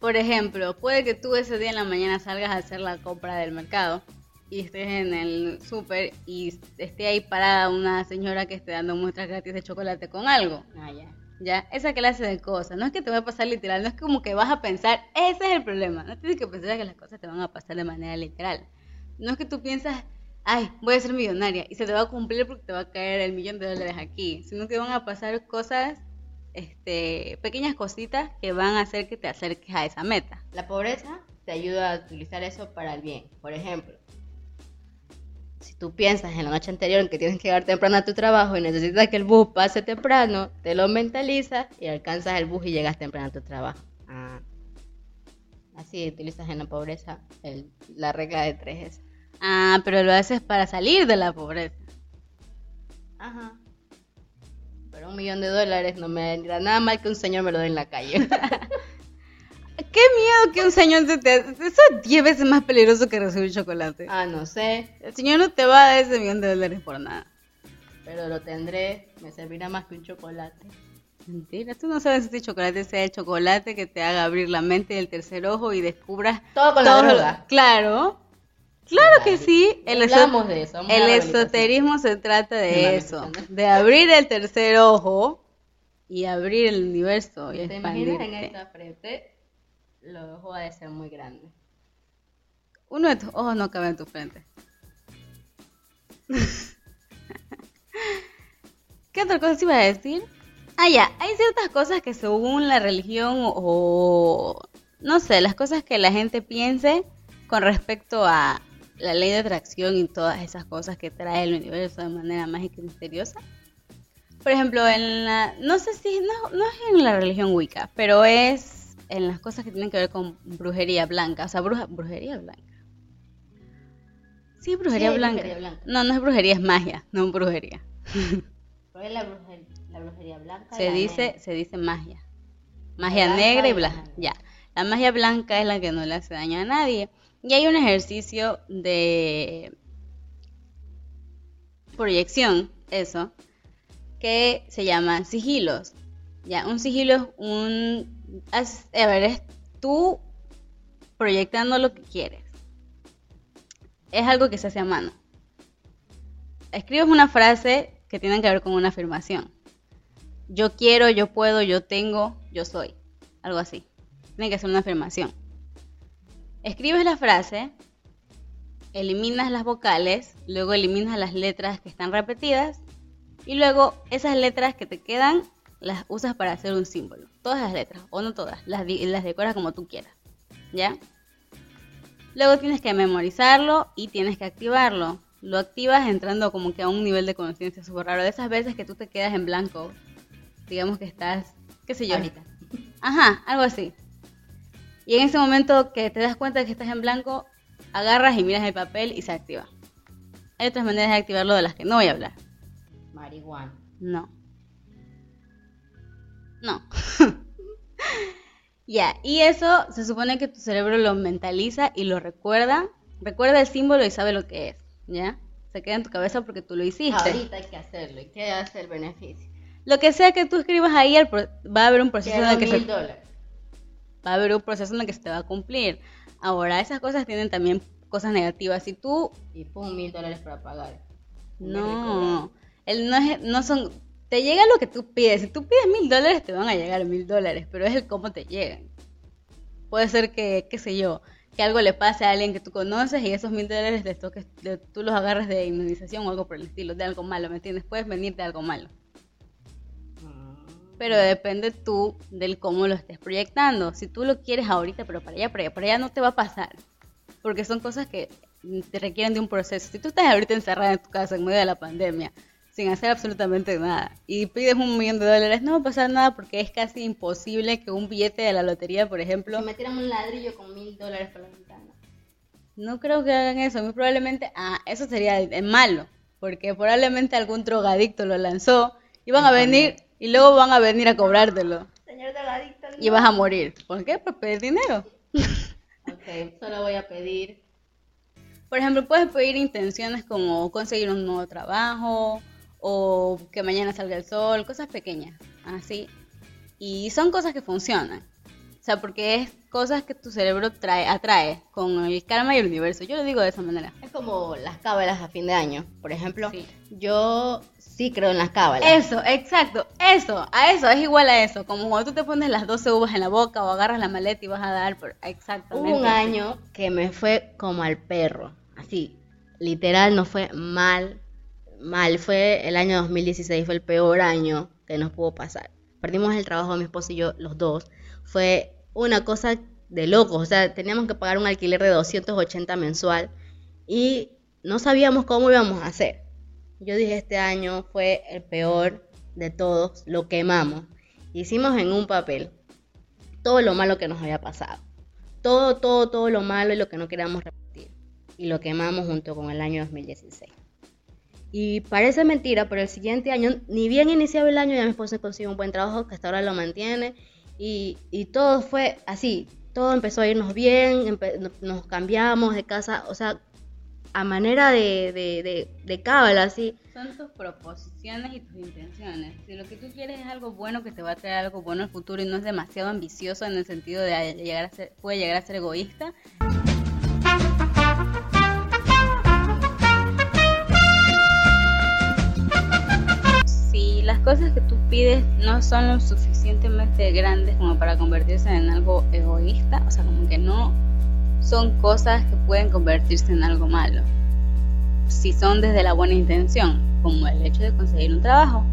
[SPEAKER 2] por ejemplo, puede que tú ese día en la mañana salgas a hacer la compra del mercado y estés en el súper y esté ahí parada una señora que esté dando muestras gratis de chocolate con algo.
[SPEAKER 1] Ah, ya.
[SPEAKER 2] Ya, esa clase de cosas. No es que te va a pasar literal, no es como que vas a pensar, ese es el problema. No tienes que pensar que las cosas te van a pasar de manera literal. No es que tú piensas, ay, voy a ser millonaria y se te va a cumplir porque te va a caer el millón de dólares aquí, sino que van a pasar cosas, este, pequeñas cositas que van a hacer que te acerques a esa meta.
[SPEAKER 1] La pobreza te ayuda a utilizar eso para el bien. Por ejemplo, si tú piensas en la noche anterior en que tienes que llegar temprano a tu trabajo y necesitas que el bus pase temprano, te lo mentalizas y alcanzas el bus y llegas temprano a tu trabajo. Ah. Así utilizas en la pobreza la regla de tres.
[SPEAKER 2] Ah, pero lo haces para salir de la pobreza.
[SPEAKER 1] Ajá. Pero un millón de dólares no me da nada mal que un señor me lo dé en la calle.
[SPEAKER 2] Qué miedo que un señor se te... Eso es 10 veces más peligroso que recibir chocolate.
[SPEAKER 1] Ah, no sé.
[SPEAKER 2] El señor no te va a dar ese millón de dólares por nada.
[SPEAKER 1] Pero lo tendré. Me servirá más que un chocolate.
[SPEAKER 2] Mentira, tú no sabes si este chocolate sea el chocolate que te haga abrir la mente del tercer ojo y descubras
[SPEAKER 1] todo con la droga.
[SPEAKER 2] Claro, claro que sí.
[SPEAKER 1] El, de eso.
[SPEAKER 2] el esoterismo se trata de eso, de abrir el tercer ojo y abrir el universo. Y
[SPEAKER 1] ¿Te imaginas en esta frente los ojos van a ser muy grandes.
[SPEAKER 2] Uno de tus ojos no cabe en tu frente. ¿Qué otra cosa iba a decir? Ah, ya, hay ciertas cosas que según la religión o, no sé, las cosas que la gente piense con respecto a la ley de atracción y todas esas cosas que trae el universo de manera mágica y misteriosa. Por ejemplo, en la, no sé si, no, no es en la religión Wicca, pero es en las cosas que tienen que ver con brujería blanca, o sea, brujería blanca. Sí, brujería, blanca. No, no es brujería, es magia, no brujería.
[SPEAKER 1] ¿Cuál es la brujería, blanca?
[SPEAKER 2] Se dice, se dice magia. Magia negra y blanca. Ya. La magia blanca es la que no le hace daño a nadie. Y hay un ejercicio de proyección, eso, que se llama sigilos. Ya, un sigilo es un a ver, es tú proyectando lo que quieres. Es algo que se hace a mano. Escribes una frase que tiene que ver con una afirmación. Yo quiero, yo puedo, yo tengo, yo soy. Algo así. Tiene que ser una afirmación. Escribes la frase, eliminas las vocales, luego eliminas las letras que están repetidas y luego esas letras que te quedan las usas para hacer un símbolo. Todas las letras, o no todas, las, las decoras como tú quieras. ¿Ya? Luego tienes que memorizarlo y tienes que activarlo. Lo activas entrando como que a un nivel de conciencia súper raro. De esas veces que tú te quedas en blanco. Digamos que estás, qué sé yo.
[SPEAKER 1] Ahorita.
[SPEAKER 2] Ajá, algo así. Y en ese momento que te das cuenta de que estás en blanco, agarras y miras el papel y se activa. Hay otras maneras de activarlo de las que no voy a hablar.
[SPEAKER 1] Marihuana.
[SPEAKER 2] No. No. ya, y eso se supone que tu cerebro lo mentaliza y lo recuerda. Recuerda el símbolo y sabe lo que es, ¿ya? Se queda en tu cabeza porque tú lo hiciste.
[SPEAKER 1] Ahorita hay que hacerlo. ¿Y qué hace el beneficio?
[SPEAKER 2] Lo que sea que tú escribas ahí, va a haber un proceso en el que se... Va a haber un proceso en el que se te va a cumplir. Ahora, esas cosas tienen también cosas negativas. Si tú...
[SPEAKER 1] Y pum, mil dólares para pagar.
[SPEAKER 2] No, él no, es, no son, te llega lo que tú pides. Si tú pides mil dólares, te van a llegar mil dólares, pero es el cómo te llegan. Puede ser que, qué sé yo, que algo le pase a alguien que tú conoces y esos mil dólares de toques, tú los agarras de inmunización o algo por el estilo, de algo malo, ¿me entiendes? Puedes venir de algo malo. Pero depende tú del cómo lo estés proyectando. Si tú lo quieres ahorita, pero para allá, para allá, para allá no te va a pasar. Porque son cosas que te requieren de un proceso. Si tú estás ahorita encerrada en tu casa en medio de la pandemia, sin hacer absolutamente nada, y pides un millón de dólares, no va a pasar nada porque es casi imposible que un billete de la lotería, por ejemplo...
[SPEAKER 1] Si metieran un ladrillo con mil dólares por la ventana.
[SPEAKER 2] No creo que hagan eso. Muy probablemente, ah, eso sería malo, porque probablemente algún drogadicto lo lanzó y van a venir y luego van a venir a cobrártelo.
[SPEAKER 1] Señor drogadicto.
[SPEAKER 2] Y vas a morir. ¿Por qué? Por pedir dinero.
[SPEAKER 1] ok, solo voy a pedir
[SPEAKER 2] por ejemplo, puedes pedir intenciones como conseguir un nuevo trabajo o que mañana salga el sol, cosas pequeñas, así. Y son cosas que funcionan. O sea, porque es cosas que tu cerebro trae, atrae con el karma y el universo. Yo lo digo de esa manera.
[SPEAKER 1] Es como las cábalas a fin de año. Por ejemplo, yo sí creo en las cábalas.
[SPEAKER 2] Eso, exacto. Eso, a eso, es igual a eso. Como cuando tú te pones las 12 uvas en la boca o agarras la maleta y vas a dar. Por... Exactamente.
[SPEAKER 1] Hubo un año que me fue como al perro así, literal no fue mal, mal, fue el año 2016, fue el peor año que nos pudo pasar. Perdimos el trabajo mi esposo y yo, los dos. Fue una cosa de locos, o sea, teníamos que pagar un alquiler de 280 mensual y no sabíamos cómo íbamos a hacer. Yo dije, este año fue el peor de todos, lo quemamos. Hicimos en un papel todo lo malo que nos había pasado. Todo, todo, todo lo malo y lo que no queríamos repetir y lo quemamos junto con el año 2016. Y parece mentira, pero el siguiente año, ni bien iniciaba el año, ya mi esposo consiguió un buen trabajo que hasta ahora lo mantiene. Y, y todo fue así, todo empezó a irnos bien, nos cambiamos de casa, o sea, a manera de, de, de, así.
[SPEAKER 2] Son tus proposiciones y tus intenciones. Si lo que tú quieres es algo bueno que te va a traer algo bueno el futuro y no es demasiado ambicioso en el sentido de llegar a ser, puede llegar a ser egoísta, las cosas que tú pides no son lo suficientemente grandes como para convertirse en algo egoísta, o sea, como que no son cosas que pueden convertirse en algo malo. Si son desde la buena intención, como el hecho de conseguir un trabajo.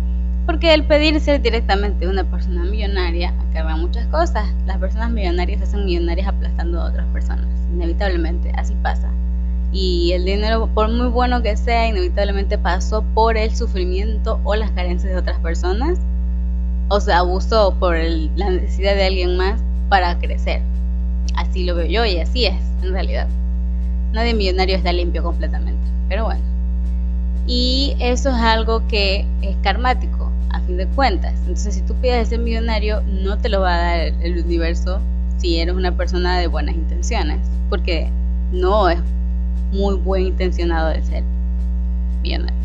[SPEAKER 2] Porque el pedir ser directamente una persona millonaria acarrea muchas cosas. Las personas millonarias se hacen millonarias aplastando a otras personas. Inevitablemente, así pasa y el dinero, por muy bueno que sea, inevitablemente pasó por el sufrimiento o las carencias de otras personas o se abusó por la necesidad de alguien más para crecer. Así lo veo yo y así es, en realidad. Nadie millonario está limpio completamente, pero bueno. Y eso es algo que es karmático, a fin de cuentas. Entonces, si tú pides ser millonario, no te lo va a dar el universo si eres una persona de buenas intenciones, porque no es muy buen intencionado de ser millonario.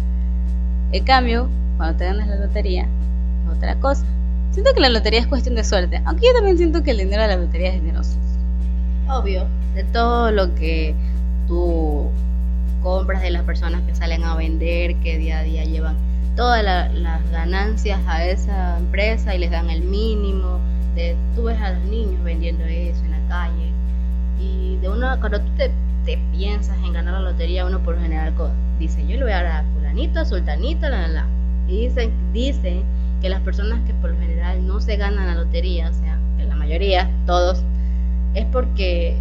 [SPEAKER 2] En cambio, cuando te ganas la lotería, otra cosa. Siento que la lotería es cuestión de suerte, aunque yo también siento que el dinero de la lotería es generoso.
[SPEAKER 1] Obvio, de todo lo que tú compras de las personas que salen a vender, que día a día llevan todas las ganancias a esa empresa y les dan el mínimo. De, tú ves a los niños vendiendo eso en la calle y de una cuando tú te te piensas en ganar la lotería, uno por lo general dice, yo le voy a dar a fulanito, sultanito, la, la, Y dicen, dicen que las personas que por lo general no se ganan la lotería, o sea, que la mayoría, todos, es porque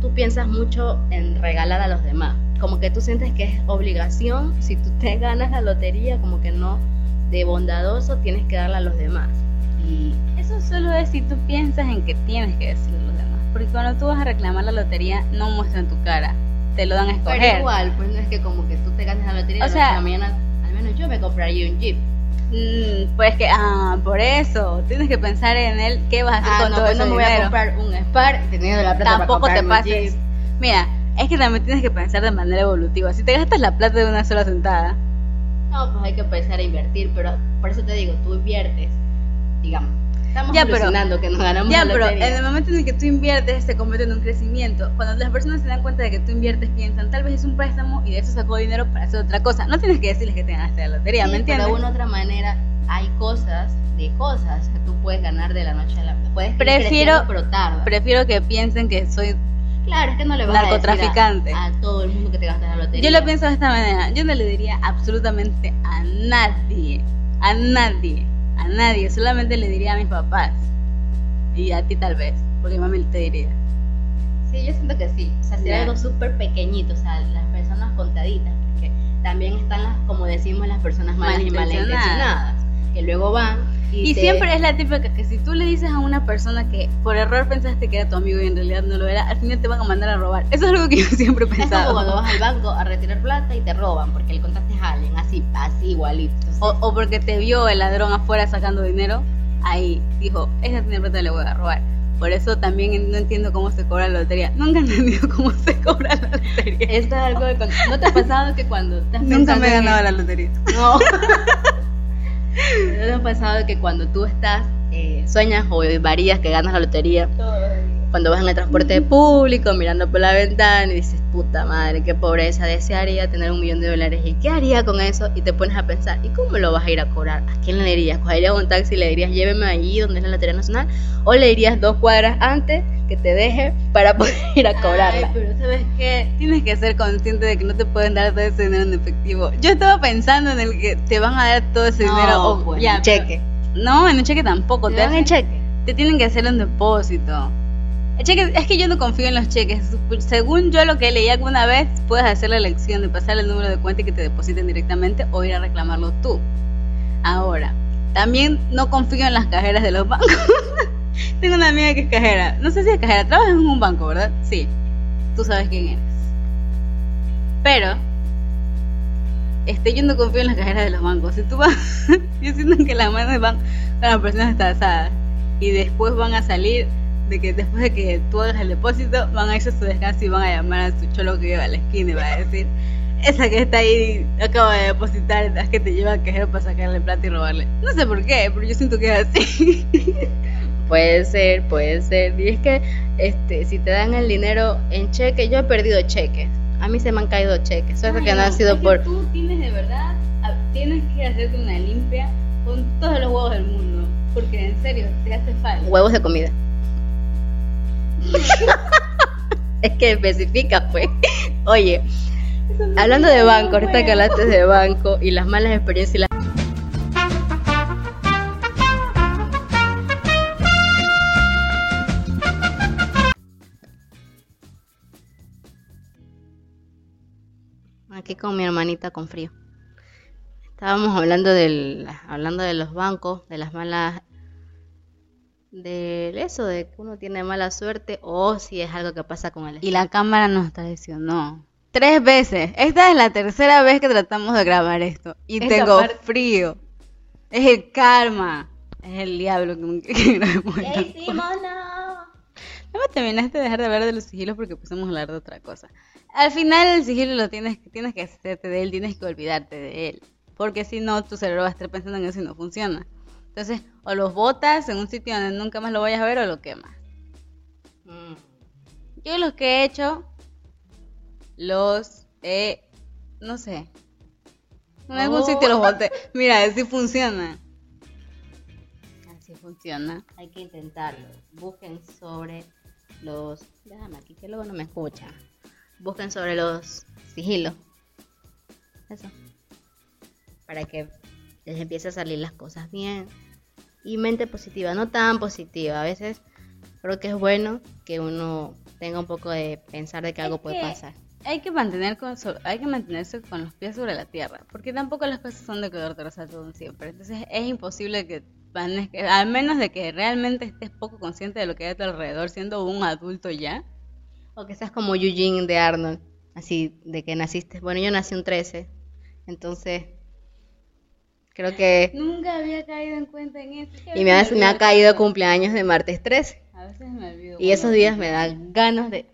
[SPEAKER 1] tú piensas mucho en regalar a los demás. Como que tú sientes que es obligación, si tú te ganas la lotería, como que no, de bondadoso tienes que darle a los demás.
[SPEAKER 2] Y eso solo es si tú piensas en que tienes que decirlo porque cuando tú vas a reclamar la lotería no muestran tu cara, te lo dan a escoger.
[SPEAKER 1] Pero igual, pues no es que como que tú te ganes la lotería o sea, mañana, al menos yo me compraría un jeep.
[SPEAKER 2] Mm, pues que, ah, por eso, tienes que pensar en él, ¿qué vas a hacer ah, con todo pues no me voy a comprar
[SPEAKER 1] un Spark teniendo la plata
[SPEAKER 2] Tampoco te pases. Mira, es que también tienes que pensar de manera evolutiva. Si te gastas la plata de una sola sentada.
[SPEAKER 1] No, pues hay que empezar a invertir, pero por eso te digo, tú inviertes, digamos, Estamos
[SPEAKER 2] Ya, pero-
[SPEAKER 1] que nos ganamos
[SPEAKER 2] Ya,
[SPEAKER 1] la
[SPEAKER 2] pero en el momento en el que tú inviertes se convierte en un crecimiento. Cuando las personas se dan cuenta de que tú inviertes piensan, tal vez es un préstamo y de eso sacó dinero para hacer otra cosa. No tienes que decirles que te ganaste la lotería,
[SPEAKER 1] Sí,
[SPEAKER 2] ¿me entiendes?
[SPEAKER 1] de una u otra manera hay cosas de cosas que tú puedes ganar de la noche a la puedes
[SPEAKER 2] Prefiero-
[SPEAKER 1] pero tarda.
[SPEAKER 2] Prefiero que piensen que soy...
[SPEAKER 1] claro, es que no le vas a decir a, a todo el mundo que te gastas la lotería.
[SPEAKER 2] Yo lo pienso de esta manera. Yo no le diría absolutamente a nadie. A nadie. A nadie. Solamente le diría a mis papás. Y a ti tal vez. Porque mami te diría.
[SPEAKER 1] Sí, yo siento que sí. O sea, sería algo súper pequeñito, o sea, las personas contaditas, porque también están las, como decimos, las personas malas y
[SPEAKER 2] Malintencionadas.
[SPEAKER 1] Que luego van y,
[SPEAKER 2] Y
[SPEAKER 1] te-
[SPEAKER 2] siempre es la típica que si tú le dices a una persona que por error pensaste que era tu amigo y en realidad no lo era, al final te van a mandar a robar. Eso es algo que yo siempre he
[SPEAKER 1] Es como cuando vas al banco a retirar plata y te roban porque le contaste a alguien, así, así igualito.
[SPEAKER 2] O, o porque te vio el ladrón afuera sacando dinero, ahí dijo, esa tiene plata le voy a robar. Por eso también no entiendo cómo se cobra la lotería. Nunca he entendido cómo se cobra la lotería.
[SPEAKER 1] Esto es algo de... ¿No te ha pasado que cuando estás
[SPEAKER 2] Nunca me he ganado la lotería.
[SPEAKER 1] No. ¿No te ha pasado que cuando tú estás, eh, sueñas o varías que ganas la lotería, cuando vas en el transporte público mirando por la ventana y dices, puta madre, qué pobreza, desearía tener un millón de dólares y qué haría con eso? Y te pones a pensar, ¿y cómo lo vas a ir a cobrar? ¿A quién le dirías? ¿Cogerías un taxi y le dirías, lléveme allí donde es la Lotería Nacional? ¿O le dirías dos cuadras antes que te deje para poder ir a cobrarla?
[SPEAKER 2] Ay, pero ¿sabes qué? Tienes que ser consciente de que no te pueden dar todo ese dinero en efectivo. Yo estaba pensando en el que te van a dar todo ese
[SPEAKER 1] No,
[SPEAKER 2] dinero. o-
[SPEAKER 1] pues,
[SPEAKER 2] ya,
[SPEAKER 1] en
[SPEAKER 2] pero-
[SPEAKER 1] cheque.
[SPEAKER 2] No, en un cheque tampoco.
[SPEAKER 1] ¿Te dan
[SPEAKER 2] hacen-
[SPEAKER 1] el cheque?
[SPEAKER 2] te tienen que hacer un depósito. El cheque, es que yo no confío en los cheques. Según yo lo que leí alguna vez, puedes hacer la elección de pasar el número de cuenta y que te depositen directamente o ir a reclamarlo tú. Ahora, también no confío en las cajeras de los bancos. Tengo una amiga que es cajera. No sé si es cajera, trabaja en un banco, ¿verdad? Sí. Tú sabes quién eres. Pero, este, yo no confío en las cajeras de los bancos. Si tú vas, yo siento que las manos van con las personas tasadas y después van a salir de que después de que tú hagas el depósito van a irse a su descanso y van a llamar a su cholo que lleva a la esquina y va a decir esa que está ahí acaba de depositar es que te lleva al cajero para sacarle plata y robarle no sé por qué pero yo siento que es así
[SPEAKER 1] Puede ser, puede ser. Y es que este, si te dan el dinero en cheque, yo he perdido cheques. A mí se me han caído cheques. Eso es que no ha sido
[SPEAKER 2] es que
[SPEAKER 1] por...
[SPEAKER 2] tú tienes de verdad a- tienes que hacerte una limpia con todos los huevos del mundo porque en serio te hace falta
[SPEAKER 1] huevos de comida. es que especifica, pues. Oye, hablando de banco, ahorita que hablaste de banco y las malas experiencias y las... Aquí con mi hermanita con frío. Estábamos hablando del, hablando de los bancos, de las malas, de eso, de que uno tiene mala suerte o si es algo que pasa con el
[SPEAKER 2] y la cámara nos traicionó tres veces esta es la tercera vez que tratamos de grabar esto y tengo
[SPEAKER 1] parte-
[SPEAKER 2] frío es el karma es el diablo que, que
[SPEAKER 1] ¿Qué hicimos? No.
[SPEAKER 2] No me terminaste de dejar de hablar de los sigilos porque empezamos a hablar de otra cosa. Al final el sigilo lo tienes, tienes que hacerte de él, tienes que olvidarte de él. Porque si no, tu cerebro va a estar pensando en eso y no funciona. Entonces, o los botas en un sitio donde nunca más lo vayas a ver o lo quemas.
[SPEAKER 1] Mm.
[SPEAKER 2] Yo los que he hecho, los he, no sé. En algún
[SPEAKER 1] Oh.
[SPEAKER 2] sitio los boté. Mira, así funciona. Así funciona.
[SPEAKER 1] Hay que intentarlo. Busquen sobre los... Déjame aquí que luego no me escucha. Busquen sobre los sigilos. Eso. Para que les empiece a salir las cosas bien. Y mente positiva, no tan positiva. A veces creo que es bueno que uno tenga un poco de pensar de que algo
[SPEAKER 2] Es
[SPEAKER 1] puede
[SPEAKER 2] que
[SPEAKER 1] pasar.
[SPEAKER 2] Hay que, mantener con, hay que mantenerse con los pies sobre la tierra, porque tampoco las cosas son de color de rosa todo siempre. Entonces es imposible que, al menos de que realmente estés poco consciente de lo que hay a tu alrededor, siendo un adulto ya.
[SPEAKER 1] O que seas como Eugene de Arnold, así de que naciste. Bueno, yo nací un 13, entonces creo que.
[SPEAKER 2] Nunca había caído en cuenta en eso.
[SPEAKER 1] Y me ha, me ha caído cumpleaños de martes 13.
[SPEAKER 2] A veces me olvido.
[SPEAKER 1] Y esos días me dan ganas de.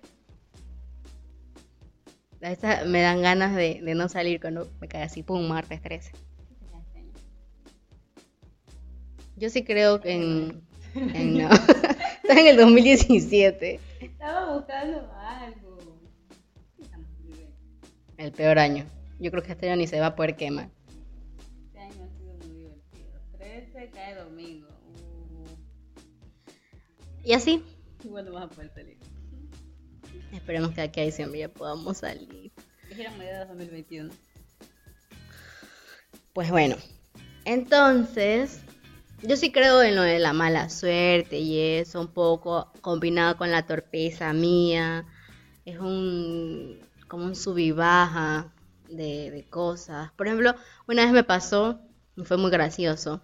[SPEAKER 1] a veces me dan ganas de, de no salir cuando me cae así, pum, martes 13. Yo sí creo en, Eh, no, estás en el 2017.
[SPEAKER 2] Estaba buscando algo.
[SPEAKER 1] El peor año. Yo creo que este año ni se va a poder quemar.
[SPEAKER 2] 13 cae domingo. Uh,
[SPEAKER 1] Y así,
[SPEAKER 2] ¿Cuándo vas a poder salir?
[SPEAKER 1] esperemos que aquí a diciembre ya podamos salir.
[SPEAKER 2] Dijeron mediados de 2021.
[SPEAKER 1] Pues bueno, entonces, yo sí creo en lo de la mala suerte y eso, un poco combinado con la torpeza mía. Es un, como un sub y baja de, de cosas. Por ejemplo, una vez me pasó, y fue muy gracioso,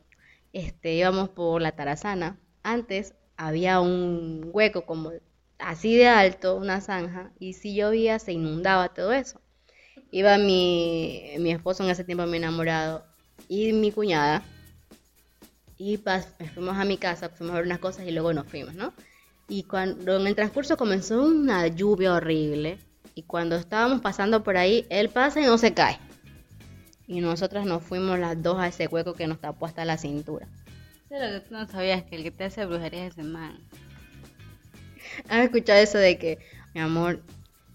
[SPEAKER 1] este, íbamos por la Tarazana. Antes había un hueco como así de alto, una zanja, y si llovía se inundaba todo eso. Iba mi, mi esposo en ese tiempo, mi enamorado, y mi cuñada. Y pas- fuimos a mi casa, fuimos a ver unas cosas y luego nos fuimos, ¿no? Y cuando en el transcurso comenzó una lluvia horrible. Y cuando estábamos pasando por ahí, él pasa y no se cae. Y nosotras nos fuimos las dos a ese hueco que nos tapó hasta la cintura.
[SPEAKER 2] Es lo que tú no sabías, que el que te hace brujería es ese man.
[SPEAKER 1] ¿Has escuchado eso de que, mi amor,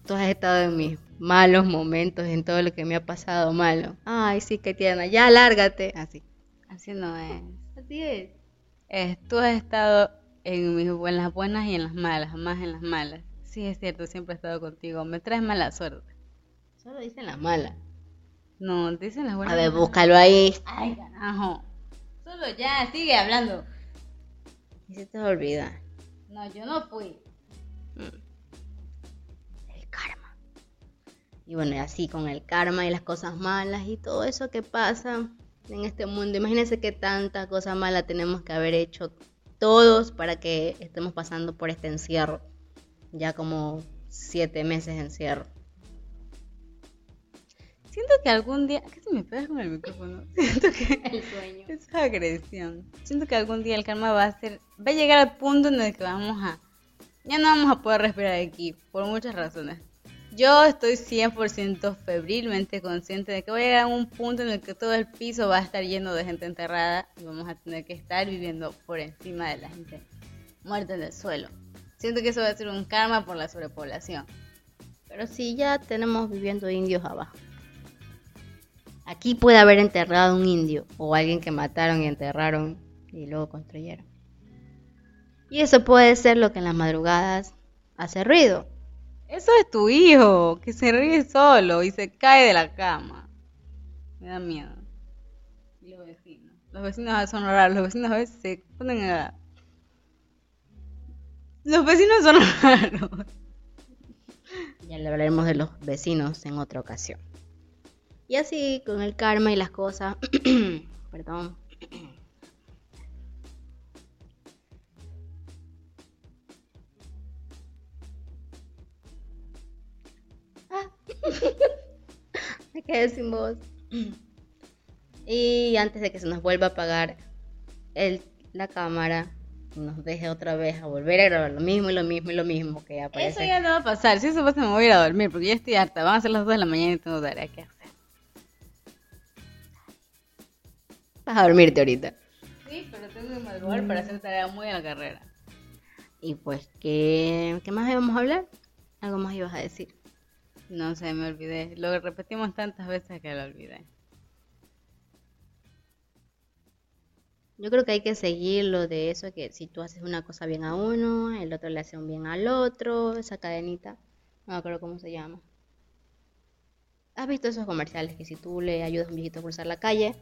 [SPEAKER 1] tú has estado en mis malos momentos, en todo lo que me ha pasado malo? Ay, sí, que tierna, ya lárgate. Así.
[SPEAKER 2] Así no es.
[SPEAKER 1] Así es.
[SPEAKER 2] Es, tú has estado en, mis, en las buenas y en las malas, más en las malas. Sí, es cierto, siempre he estado contigo. Me traes mala suerte.
[SPEAKER 1] Solo dicen las malas.
[SPEAKER 2] No, dicen las buenas.
[SPEAKER 1] A ver, búscalo ahí.
[SPEAKER 2] Ay, carajo. Solo ya, sigue hablando.
[SPEAKER 1] Y se te olvida.
[SPEAKER 2] No, yo no fui.
[SPEAKER 1] El karma. Y bueno, y así con el karma y las cosas malas y todo eso que pasa en este mundo. Imagínense qué tanta cosa mala tenemos que haber hecho todos para que estemos pasando por este encierro. Ya como siete meses de encierro.
[SPEAKER 2] Siento que algún día. ¿Qué se me pegas con el micrófono? Siento que.
[SPEAKER 1] El sueño.
[SPEAKER 2] Es agresión. Siento que algún día el karma va a ser. Va a llegar al punto en el que vamos a. Ya no vamos a poder respirar aquí. Por muchas razones. Yo estoy 100% febrilmente consciente de que va a llegar a un punto en el que todo el piso va a estar lleno de gente enterrada y vamos a tener que estar viviendo por encima de la gente muerta en el suelo. Siento que eso va a ser un karma por la sobrepoblación.
[SPEAKER 1] Pero sí, ya tenemos viviendo indios abajo. Aquí puede haber enterrado un indio o alguien que mataron y enterraron y luego construyeron. Y eso puede ser lo que en las madrugadas hace ruido.
[SPEAKER 2] Eso es tu hijo, que se ríe solo y se cae de la cama. Me da miedo. Y los vecinos. Los vecinos son raros, los vecinos a veces se ponen a... Los vecinos son raros.
[SPEAKER 1] Ya le hablaremos de los vecinos en otra ocasión. Y así con el karma y las cosas. Perdón. Ah. Me quedé sin voz. Y antes de que se nos vuelva a apagar el, la cámara, nos deje otra vez a volver a grabar lo mismo y lo mismo y lo mismo que
[SPEAKER 2] Eso
[SPEAKER 1] aparece.
[SPEAKER 2] ya no va a pasar. Si eso pasa me voy a ir a dormir porque ya estoy harta. Van a ser las 2 de la mañana y tengo tarea que hacer.
[SPEAKER 1] Vas a dormirte ahorita.
[SPEAKER 2] Sí, pero tengo que madrugar para hacer tarea muy a la carrera.
[SPEAKER 1] Y pues, ¿qué, ¿qué más íbamos a hablar? Algo más ibas a decir.
[SPEAKER 2] No sé, me olvidé. Lo repetimos tantas veces que lo olvidé.
[SPEAKER 1] Yo creo que hay que seguir lo de eso, que si tú haces una cosa bien a uno, el otro le hace un bien al otro, esa cadenita, no me acuerdo cómo se llama. ¿Has visto esos comerciales que si tú le ayudas a un viejito a cruzar la calle,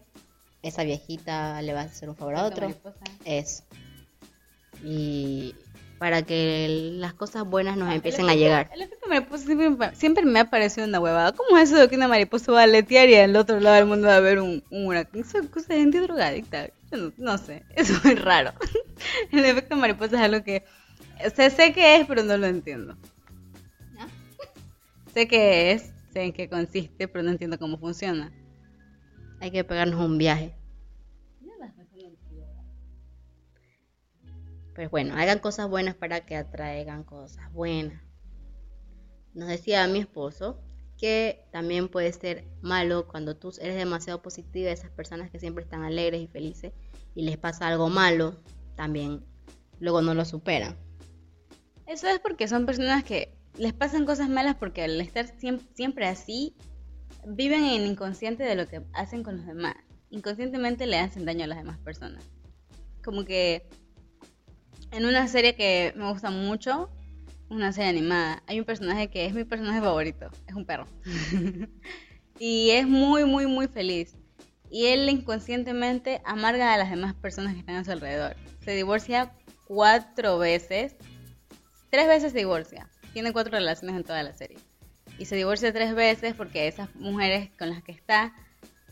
[SPEAKER 1] esa viejita le va a hacer un favor a otro?
[SPEAKER 2] mariposa.
[SPEAKER 1] Es. Y para que las cosas buenas nos
[SPEAKER 2] Ah,
[SPEAKER 1] empiecen a llegar.
[SPEAKER 2] El efecto mariposa siempre, siempre me ha parecido una huevada. ¿Cómo es eso de que una mariposa va a aletear y al otro lado del mundo va a haber un, un huracán? Eso es cosa de gente drogadicta. Yo no, no sé, eso es muy raro. el efecto mariposa es algo que sé, sé qué es, pero no lo entiendo.
[SPEAKER 1] ¿Ya?
[SPEAKER 2] Sé qué es, sé en qué consiste, pero no entiendo cómo funciona.
[SPEAKER 1] Hay que pegarnos un viaje. Pues bueno, hagan cosas buenas para que atraigan cosas buenas. Nos decía mi esposo que también puede ser malo cuando tú eres demasiado positiva, esas personas que siempre están alegres y felices y les pasa algo malo, también luego no lo superan.
[SPEAKER 2] Eso es porque son personas que les pasan cosas malas porque al estar siempre así, viven en inconsciente de lo que hacen con los demás. Inconscientemente le hacen daño a las demás personas. Como que en una serie que me gusta mucho, una serie animada, hay un personaje que es mi personaje favorito, es un perro. y es muy, muy, muy feliz. Y él inconscientemente amarga a las demás personas que están a su alrededor. Se divorcia cuatro veces. Tres veces se divorcia. Tiene cuatro relaciones en toda la serie. Y se divorcia tres veces porque esas mujeres con las que está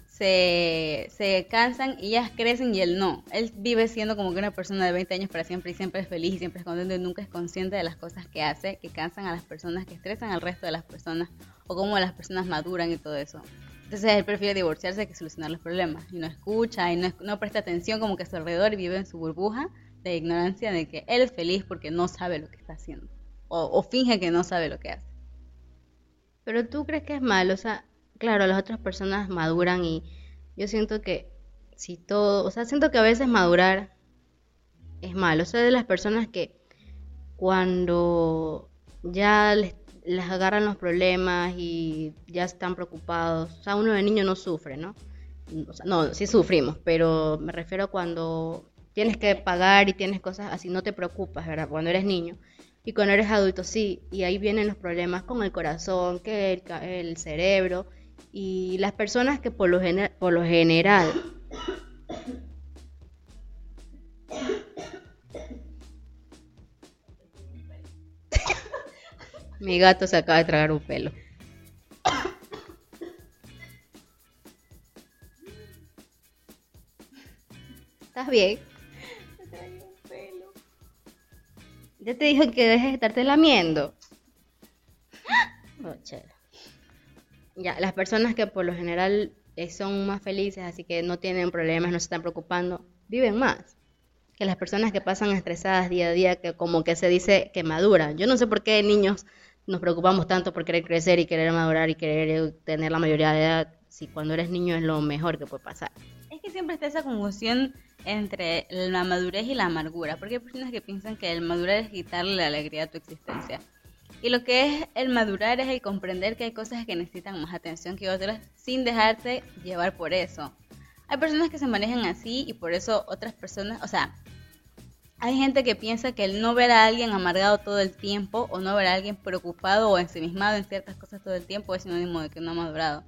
[SPEAKER 2] se, cansan y ellas crecen y él no. Él vive siendo como que una persona de 20 años para siempre y siempre es feliz y siempre es contento y nunca es consciente de las cosas que hace, que cansan a las personas, que estresan al resto de las personas o cómo las personas maduran y todo eso. Entonces él prefiere divorciarse que solucionar los problemas y no escucha y no, no presta atención como que a su alrededor y vive en su burbuja de ignorancia de que él es feliz porque no sabe lo que está haciendo o finge que no sabe lo que hace.
[SPEAKER 1] Pero tú crees que es malo, o sea, claro, las otras personas maduran y yo siento que si todo, o sea, siento que a veces madurar es malo. O sea, de las personas que cuando ya les, agarran los problemas y ya están preocupados, o sea, uno de niño no sufre, ¿no? O sea, no, sí sufrimos, pero me refiero cuando tienes que pagar y tienes cosas así, no te preocupas, ¿verdad? Cuando eres niño. Y cuando eres adulto, sí, y ahí vienen los problemas con el corazón, que el, el cerebro, y las personas que por lo, por lo general Mi gato se acaba de tragar un pelo. ¿Estás bien? Ya te dijo que dejes de estarte lamiendo. Oh, ya, las personas que por lo general eh, son más felices, así que no tienen problemas, no se están preocupando, viven más que las personas que pasan estresadas día a día, que como que se dice que maduran. Yo no sé por qué niños nos preocupamos tanto por querer crecer y querer madurar y querer tener la mayoría de edad, si cuando eres niño es lo mejor que puede pasar.
[SPEAKER 2] Es que siempre está esa confusión entre la madurez y la amargura, porque hay personas que piensan que el madurar es quitarle la alegría a tu existencia. Y lo que es el madurar es el comprender que hay cosas que necesitan más atención que otras sin dejarte llevar por eso. Hay personas que se manejan así y por eso otras personas, o sea, hay gente que piensa que el no ver a alguien amargado todo el tiempo o no ver a alguien preocupado o ensimismado en ciertas cosas todo el tiempo es sinónimo de que no ha madurado.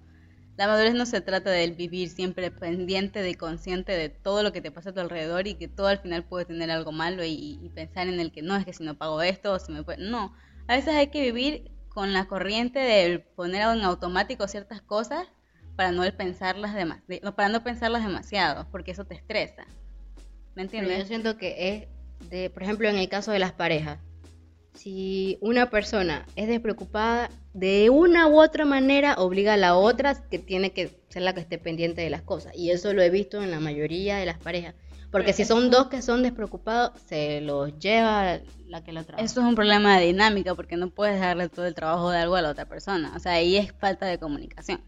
[SPEAKER 2] La madurez no se trata del vivir siempre pendiente de consciente de todo lo que te pasa a tu alrededor y que todo al final puede tener algo malo y, y pensar en el que no es que si no pago esto o si me puede... No, a veces hay que vivir con la corriente de poner en automático ciertas cosas para no pensarlas para no pensarlas demasiado, porque eso te estresa. ¿Me entiendes?
[SPEAKER 1] yo siento que es de, por ejemplo, en el caso de las parejas, si una persona es despreocupada, de una u otra manera obliga a la otra que tiene que ser la que esté pendiente de las cosas. Y eso lo he visto en la mayoría de las parejas. Porque si son dos que son despreocupados, se los lleva la que lo trabaja.
[SPEAKER 2] Eso es un problema de dinámica, porque no puedes darle todo el trabajo de algo a la otra persona. O sea, ahí es falta de comunicación.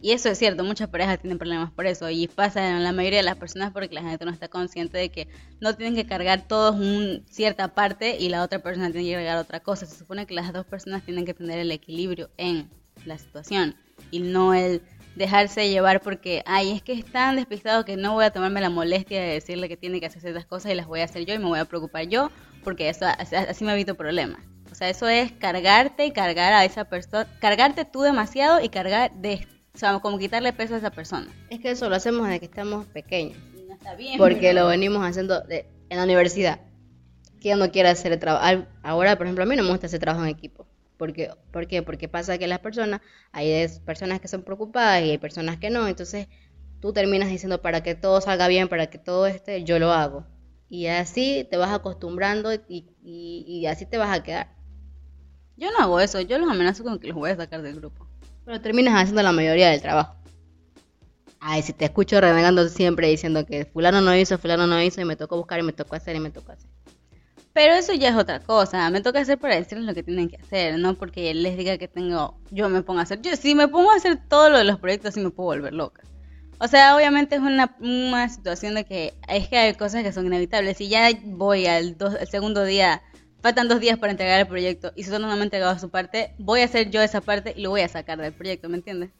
[SPEAKER 2] Y eso es cierto, muchas parejas tienen problemas por eso. Y pasa en la mayoría de las personas porque la gente no está consciente de que no tienen que cargar todos un, cierta parte y la otra persona tiene que cargar otra cosa. Se supone que las dos personas tienen que tener el equilibrio en la situación y no el dejarse llevar porque, ay, es que es tan despistado que no voy a tomarme la molestia de decirle que tiene que hacer ciertas cosas y las voy a hacer yo y me voy a preocupar yo porque eso así me evito problemas. O sea, eso es cargarte y cargar a esa persona, cargarte tú demasiado y cargar de, o sea, como quitarle peso a esa persona.
[SPEAKER 1] Es que eso lo hacemos desde que estamos pequeños. No está bien. Porque lo venimos haciendo en la universidad. ¿Quién no quiere hacer el trabajo? Ahora, por ejemplo, a mí no me gusta hacer trabajo en equipo. Porque, ¿Por qué? Porque pasa que las personas, hay personas que son preocupadas y hay personas que no, entonces tú terminas diciendo para que todo salga bien, para que todo esté, yo lo hago. Y así te vas acostumbrando y, así te vas a quedar.
[SPEAKER 2] Yo no hago eso, yo los amenazo con que los voy a sacar del grupo.
[SPEAKER 1] Pero terminas haciendo la mayoría del trabajo. Ay, si te escucho renegando siempre diciendo que fulano no hizo, fulano no hizo y me tocó buscar y me tocó hacer y me tocó hacer.
[SPEAKER 2] Pero eso ya es otra cosa. Me toca hacer para decirles lo que tienen que hacer, no porque les diga que tengo, yo me pongo a hacer. Yo si me pongo a hacer todo lo de los proyectos, sí me puedo volver loca. O sea, obviamente es una, una situación de que es que hay cosas que son inevitables. Si ya voy al, dos, al segundo día, faltan dos días para entregar el proyecto y si no me ha entregado su parte, voy a hacer yo esa parte y lo voy a sacar del proyecto, ¿me entiendes?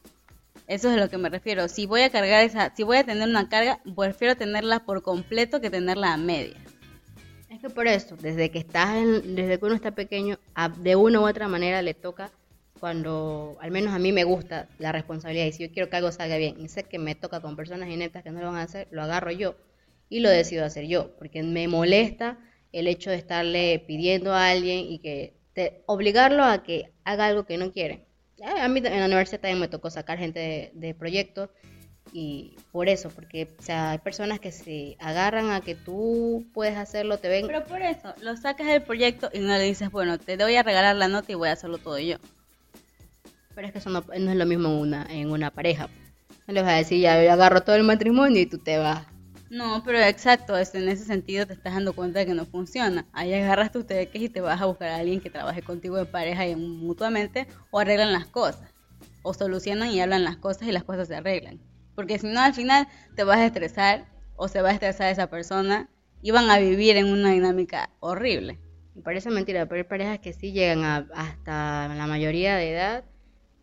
[SPEAKER 2] Eso es a lo que me refiero. Si voy a cargar esa, si voy a tener una carga, prefiero tenerla por completo que tenerla a media.
[SPEAKER 1] Es que por eso, desde que estás en, desde que uno está pequeño, de una u otra manera le toca cuando, al menos a mí me gusta la responsabilidad y si yo quiero que algo salga bien y sé que me toca con personas ineptas que no lo van a hacer, lo agarro yo y lo decido hacer yo, porque me molesta el hecho de estarle pidiendo a alguien y que obligarlo a que haga algo que no quiere. A mí en la universidad también me tocó sacar gente de, de proyectos y por eso, porque o sea, hay personas que se agarran a que tú puedes hacerlo, te ven.
[SPEAKER 2] Pero por eso, lo sacas del proyecto y no le dices, bueno, te voy a regalar la nota y voy a hacerlo todo yo.
[SPEAKER 1] Pero es que eso no, es lo mismo en una, en una pareja. No les vas a decir, ya yo agarro todo el matrimonio y tú te vas.
[SPEAKER 2] No, pero exacto, en ese sentido te estás dando cuenta de que no funciona. Ahí agarras tus teques y te vas a buscar a alguien que trabaje contigo en pareja y mutuamente o arreglan las cosas. O solucionan y hablan las cosas y las cosas se arreglan. Porque si no, al final te vas a estresar o se va a estresar esa persona y van a vivir en una dinámica horrible.
[SPEAKER 1] Me parece mentira, pero hay parejas que sí llegan hasta la mayoría de edad,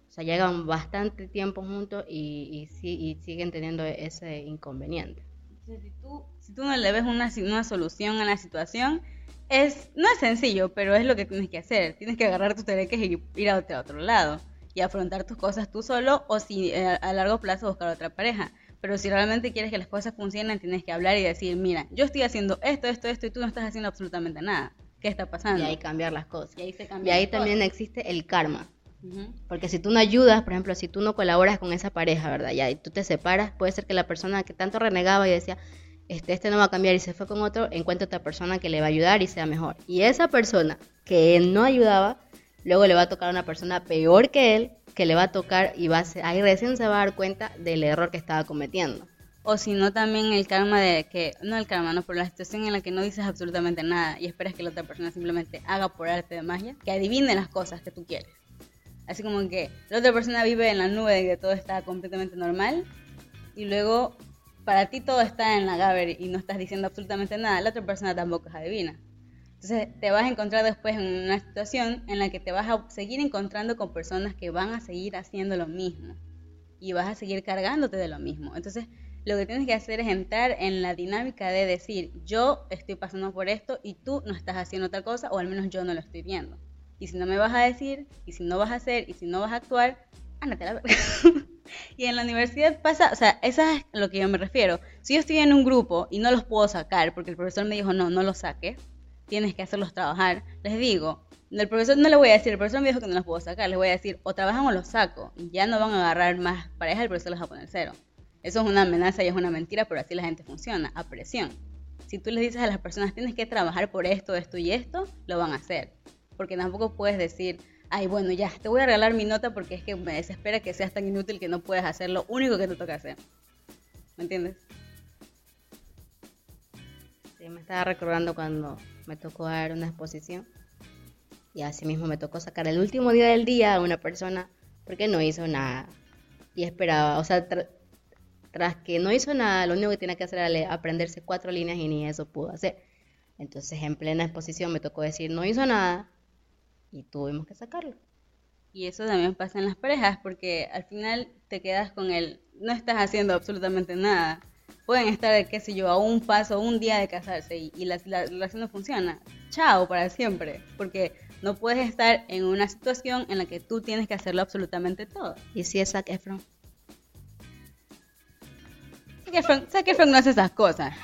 [SPEAKER 1] o sea, llegan bastante tiempo juntos y, y, siguen teniendo ese inconveniente.
[SPEAKER 2] Si, tú, si tú no le ves una, una solución a la situación, es, no es sencillo, pero es lo que tienes que hacer. Tienes que agarrar tus tereques y ir a otro, a otro lado y afrontar tus cosas tú solo o si eh, a largo plazo buscar otra pareja. Pero si realmente quieres que las cosas funcionen, tienes que hablar y decir, mira, yo estoy haciendo esto, esto, esto y tú no estás haciendo absolutamente nada. ¿Qué está pasando?
[SPEAKER 1] Y ahí cambiar las cosas. Y ahí, se y ahí también existe el karma. Porque si tú no ayudas, por ejemplo, si tú no colaboras con esa pareja, ¿verdad? Ya, y tú te separas, puede ser que la persona que tanto renegaba y decía, este, este no va a cambiar y se fue con otro, encuentre otra persona que le va a ayudar y sea mejor. Y esa persona que no ayudaba, luego le va a tocar a una persona peor que él, que le va a tocar y va a ser, ahí recién se va a dar cuenta del error que estaba cometiendo.
[SPEAKER 2] O si no, también el karma de que, no el karma, no, pero la situación en la que no dices absolutamente nada y esperas que la otra persona simplemente haga por arte de magia, que adivine las cosas que tú quieres. Así como que la otra persona vive en la nube de que todo está completamente normal y luego para ti todo está en la Gaber y no estás diciendo absolutamente nada, la otra persona tampoco es adivina. Entonces te vas a encontrar después en una situación en la que te vas a seguir encontrando con personas que van a seguir haciendo lo mismo y vas a seguir cargándote de lo mismo. Entonces lo que tienes que hacer es entrar en la dinámica de decir, yo estoy pasando por esto y tú no estás haciendo otra cosa o al menos yo no lo estoy viendo. Y si no me vas a decir, y si no vas a hacer, y si no vas a actuar, ándate a la verga. y en la universidad pasa, o sea, eso es a lo que yo me refiero. Si yo estoy en un grupo y no los puedo sacar porque el profesor me dijo, no, no los saques, tienes que hacerlos trabajar. Les digo, el profesor no le voy a decir, el profesor me dijo que no los puedo sacar, les voy a decir, o trabajan o los saco, y ya no van a agarrar más pareja, el profesor les va a poner cero. Eso es una amenaza y es una mentira, pero así la gente funciona, a presión. Si tú les dices a las personas, tienes que trabajar por esto, esto y esto, lo van a hacer. Porque tampoco puedes decir, ay, bueno, ya, te voy a regalar mi nota porque es que me desespera que seas tan inútil que no puedas hacer lo único que te toca hacer. ¿Me entiendes?
[SPEAKER 1] Sí, me estaba recordando cuando me tocó dar una exposición y así mismo me tocó sacar el último día del día a una persona porque no hizo nada y esperaba, o sea, tras que no hizo nada, lo único que tenía que hacer era aprenderse cuatro líneas y ni eso pudo hacer. Entonces en plena exposición me tocó decir no hizo nada y tuvimos que sacarlo.
[SPEAKER 2] Y eso también pasa en las parejas porque al final te quedas con el no estás haciendo absolutamente nada pueden estar, qué sé yo, a un paso, un día de casarse y, la, relación no funciona. Chao para siempre, porque no puedes estar en una situación en la que tú tienes que hacerlo absolutamente todo.
[SPEAKER 1] ¿Y si es Zac Efron?
[SPEAKER 2] Zac Efron, no hace esas cosas.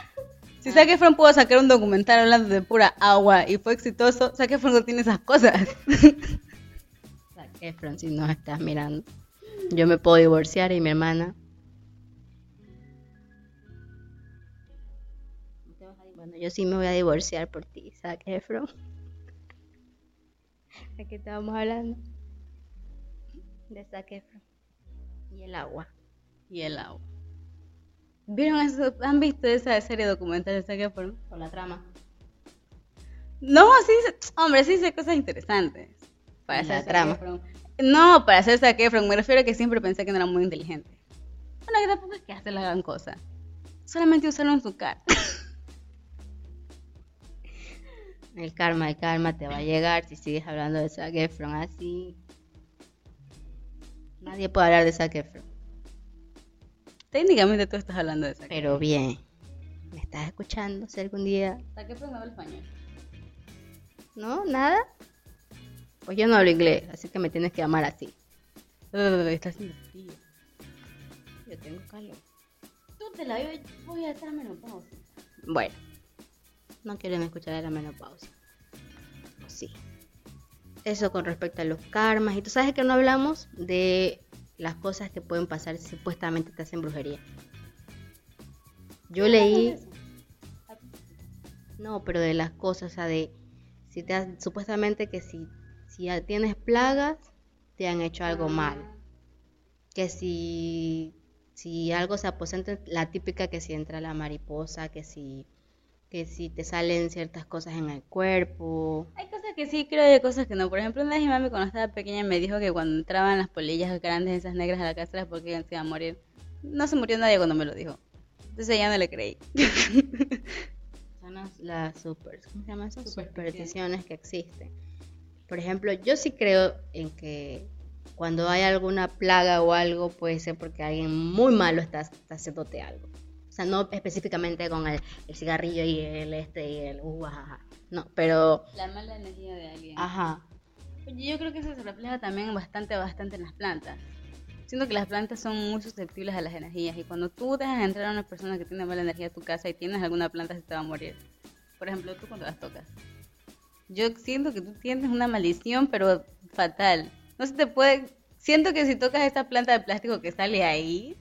[SPEAKER 2] Si Zac Efron pudo sacar un documental hablando de pura agua y fue exitoso, Zac Efron no tiene esas cosas.
[SPEAKER 1] Zac Efron, si no estás mirando. Yo me puedo divorciar y mi hermana Bueno, yo sí me voy a divorciar por ti, Zac Efron. ¿De qué estábamos hablando? De Zac Efron. Y el agua.
[SPEAKER 2] Y el agua. ¿Vieron eso? ¿Han visto esa serie documental de Zac Efron?
[SPEAKER 1] Con la trama.
[SPEAKER 2] No, sí, hombre, sí dice cosas interesantes.
[SPEAKER 1] Para hacer trama.
[SPEAKER 2] No, para hacer Zac Efron. Me refiero a que siempre pensé que no era muy inteligente. Bueno, que tampoco es que hace la gran cosa. Solamente usarlo en su cara.
[SPEAKER 1] El karma, el karma te va a llegar si sigues hablando de Zac Efron así. Nadie puede hablar de Zac Efron.
[SPEAKER 2] Técnicamente tú estás hablando de Zac
[SPEAKER 1] Pero bien. ¿Me estás escuchando si algún día?
[SPEAKER 2] Zac Efron no habla español.
[SPEAKER 1] ¿No? ¿Nada? Pues yo no hablo inglés, así que me tienes que llamar así.
[SPEAKER 2] Estás haciendo frío.
[SPEAKER 1] Yo tengo calor.
[SPEAKER 2] Tú te la voy, voy a estar menopausia.
[SPEAKER 1] Bueno, no quieren escuchar de la menopausia. O sí. Eso con respecto a los karmas. Y tú sabes que no hablamos de las cosas que pueden pasar si supuestamente te hacen brujería. Yo leí. No, pero de las cosas, o sea, de si te has- supuestamente que si, si tienes plagas, te han hecho algo mal. Que si, si algo se aposenta, la típica que si entra la mariposa, que si, que si te salen ciertas cosas en el cuerpo.
[SPEAKER 2] Hay cosas que sí creo y hay cosas que no. Por ejemplo, una vez mi mami cuando estaba pequeña me dijo que cuando entraban las polillas grandes, esas negras a la casa era porque se iba a morir. No se murió nadie cuando me lo dijo. Entonces ya no le creí.
[SPEAKER 1] Son las, las super, ¿cómo se llaman
[SPEAKER 2] supersticiones
[SPEAKER 1] que existen. Por ejemplo, yo sí creo en que cuando hay alguna plaga o algo, puede ser porque alguien muy malo está, está haciéndote algo. O sea, no específicamente con el, el cigarrillo y el este y el uh, ajá, ajá. No, pero
[SPEAKER 2] La mala energía de alguien.
[SPEAKER 1] ajá.
[SPEAKER 2] Yo creo que eso se refleja también bastante, bastante en las plantas. Siento que las plantas son muy susceptibles a las energías y cuando tú dejas entrar a una persona que tiene mala energía a tu casa y tienes alguna planta se te va a morir. Por ejemplo, tú cuando las tocas. Yo siento que tú tienes una maldición, pero fatal. No se te puede... Siento que si tocas esta planta de plástico que sale ahí,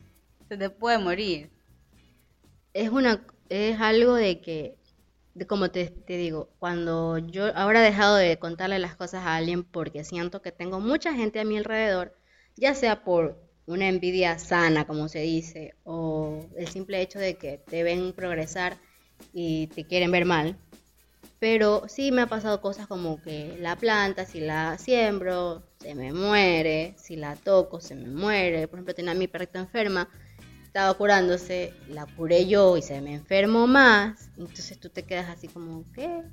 [SPEAKER 2] se te puede morir.
[SPEAKER 1] Es una es algo de que de como te, te digo cuando yo ahora he dejado de contarle las cosas a alguien porque siento que tengo mucha gente a mi alrededor ya sea por una envidia sana como se dice o el simple hecho de que te ven progresar y te quieren ver mal. Pero sí me ha pasado cosas como que la planta si la siembro se me muere si la toco se me muere. Por ejemplo tenía a mi perrita enferma estaba curándose, la curé yo y se me enfermó más, entonces tú te quedas así como, ¿qué?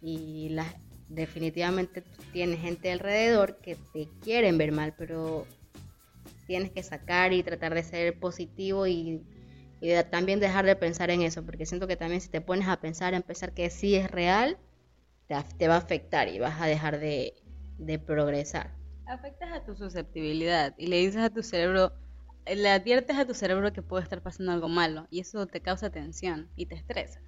[SPEAKER 1] Y la, definitivamente tienes gente alrededor que te quieren ver mal, pero tienes que sacar y tratar de ser positivo y, de- también dejar de pensar en eso, porque siento que también si te pones a pensar, a pensar que sí es real, te, te va a afectar y vas a dejar de, de progresar.
[SPEAKER 2] Afectas a tu susceptibilidad y le dices a tu cerebro, le adviertes a tu cerebro que puede estar pasando algo malo y eso te causa tensión y te estresa.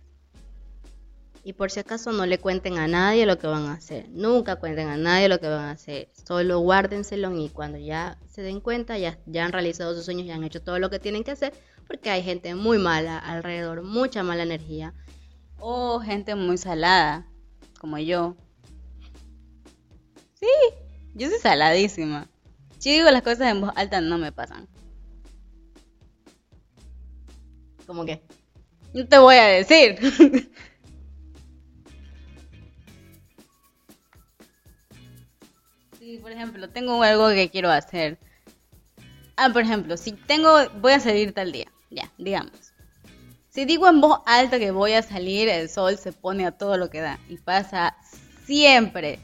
[SPEAKER 1] Y por si acaso no le cuenten a nadie lo que van a hacer. Nunca cuenten a nadie lo que van a hacer. Solo guárdenselo y cuando ya se den cuenta, ya, ya han realizado sus sueños, ya han hecho todo lo que tienen que hacer, porque hay gente muy mala alrededor, mucha mala energía.
[SPEAKER 2] O gente muy salada, como yo. Sí, yo soy saladísima. Si digo las cosas en voz alta no me pasan.
[SPEAKER 1] Como que,
[SPEAKER 2] No te voy a decir. Sí, por ejemplo, tengo algo que quiero hacer. Ah, por ejemplo, si tengo, voy a salir tal día, ya, digamos. Si digo en voz alta que voy a salir, el sol se pone a todo lo que da y pasa siempre.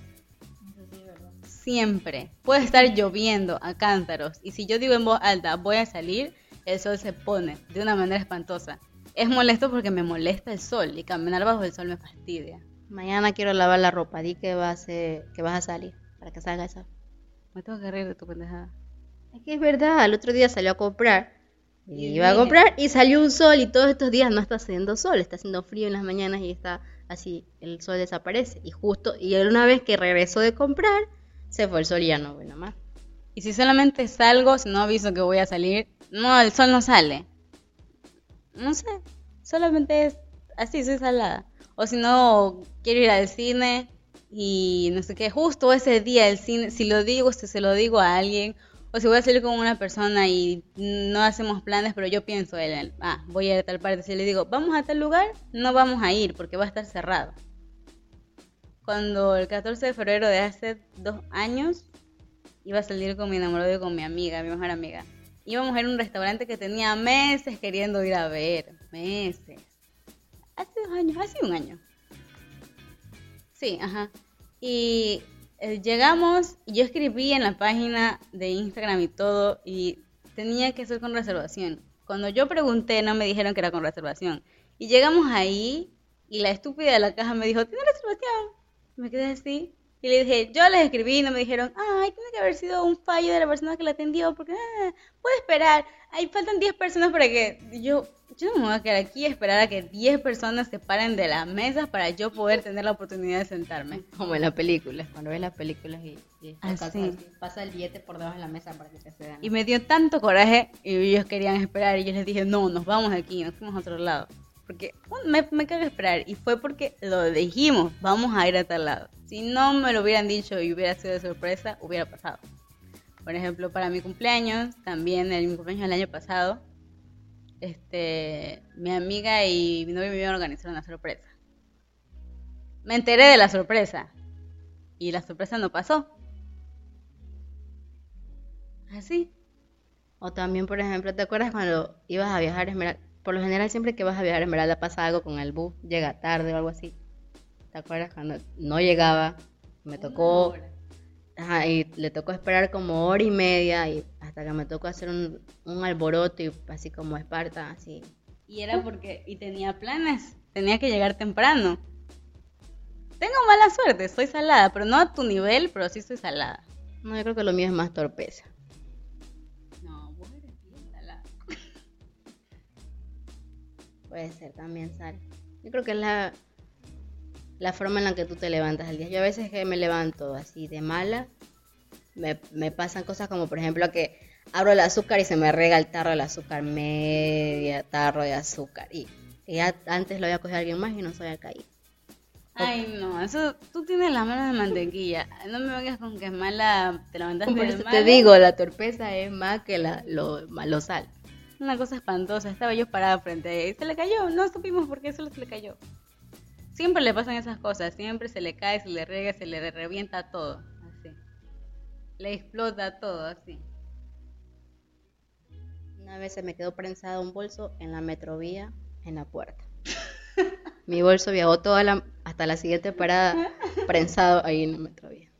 [SPEAKER 2] Siempre. Puede estar lloviendo a cántaros y si yo digo en voz alta voy a salir, el sol se pone de una manera espantosa. Es molesto porque me molesta el sol y caminar bajo el sol me fastidia.
[SPEAKER 1] mañana quiero lavar la ropa, di que, va a ser, que vas a salir para que salga esa.
[SPEAKER 2] Me tengo que reír de tu pendejada.
[SPEAKER 1] Es que es verdad, el otro día salió a comprar. Y iba a comprar y salió un sol y todos estos días no está haciendo sol, está haciendo frío en las mañanas y está así, el sol desaparece. Y justo, y una vez que regresó de comprar, se fue el sol y ya no bueno más.
[SPEAKER 2] Y si solamente salgo, si no aviso que voy a salir, no, el sol no sale. No sé, solamente es así, soy salada. O si no, quiero ir al cine y no sé qué, justo ese día el cine, si lo digo, si se lo digo a alguien, o si voy a salir con una persona y no hacemos planes, pero yo pienso, él, ah, voy a ir a tal parte, si le digo, vamos a tal lugar, no vamos a ir porque va a estar cerrado. Cuando el 14 de febrero de hace dos años, iba a salir con mi enamorado y con mi amiga, mi mejor amiga. Íbamos a ir a un restaurante que tenía meses queriendo ir a ver. Meses. Hace dos años, hace un año. Sí, ajá. Y eh, llegamos y yo escribí en la página de Instagram y todo y tenía que ser con reservación. Cuando yo pregunté no me dijeron que era con reservación. Y llegamos ahí y la estúpida de la caja me dijo, ¿tiene reservación? Me quedé así y le dije, yo les escribí y no me dijeron, ay, tiene que haber sido un fallo de la persona que la atendió, porque ah, puede esperar, ahí faltan 10 personas para que yo, yo no me voy a quedar aquí a esperar a que 10 personas se paren de la mesa para yo poder tener la oportunidad de sentarme.
[SPEAKER 1] Como en las películas, cuando ves las películas y, y
[SPEAKER 2] Así.
[SPEAKER 1] así, pasa el billete por debajo de la mesa para que te cedan.
[SPEAKER 2] Y me dio tanto coraje y ellos querían esperar y yo les dije, no, nos vamos aquí, nos fuimos a otro lado. Porque me, me caga esperar y fue porque lo dijimos, vamos a ir a tal lado. Si no me lo hubieran dicho y hubiera sido de sorpresa, hubiera pasado. Por ejemplo, para mi cumpleaños, también en mi cumpleaños del año pasado, este, mi amiga y mi novio me iban a organizar una sorpresa. Me enteré de la sorpresa y la sorpresa no pasó. Así.
[SPEAKER 1] O también, por ejemplo, ¿te acuerdas cuando ibas a viajar a Esmeralda? Por lo general, siempre que vas a viajar a Esmeralda pasa algo con el bus, llega tarde o algo así. ¿Te acuerdas cuando no llegaba? Me tocó, ajá, y le tocó esperar como hora y media y hasta que me tocó hacer un, un alboroto y así como Esparta, así.
[SPEAKER 2] Y era porque, y tenía planes, tenía que llegar temprano. Tengo mala suerte, soy salada, pero no a tu nivel, pero sí soy salada.
[SPEAKER 1] No, yo creo que lo mío es más torpeza. Puede ser también, Sal. Yo creo que es la, la forma en la que tú te levantas al día. Yo a veces que me levanto así de mala, me, me pasan cosas como por ejemplo que abro el azúcar y se me rega el tarro del azúcar, media tarro de azúcar. Y ya antes lo había cogido alguien más y no se había caído.
[SPEAKER 2] Ay, no, eso, tú tienes la mano de mantequilla. No me vengas con que es mala, te levantaste
[SPEAKER 1] Por
[SPEAKER 2] de
[SPEAKER 1] eso te
[SPEAKER 2] mala.
[SPEAKER 1] digo, la torpeza es más que la, lo, lo sal.
[SPEAKER 2] Una cosa espantosa, estaba yo parada frente a ella y se le cayó, no supimos por qué solo se le cayó. Siempre le pasan esas cosas, siempre se le cae, se le rega, se le revienta todo, así. Le explota todo, así.
[SPEAKER 1] Una vez se me quedó prensado un bolso en la metrovía, en la puerta. Mi bolso viajó toda la, hasta la siguiente parada prensado ahí en la metrovía.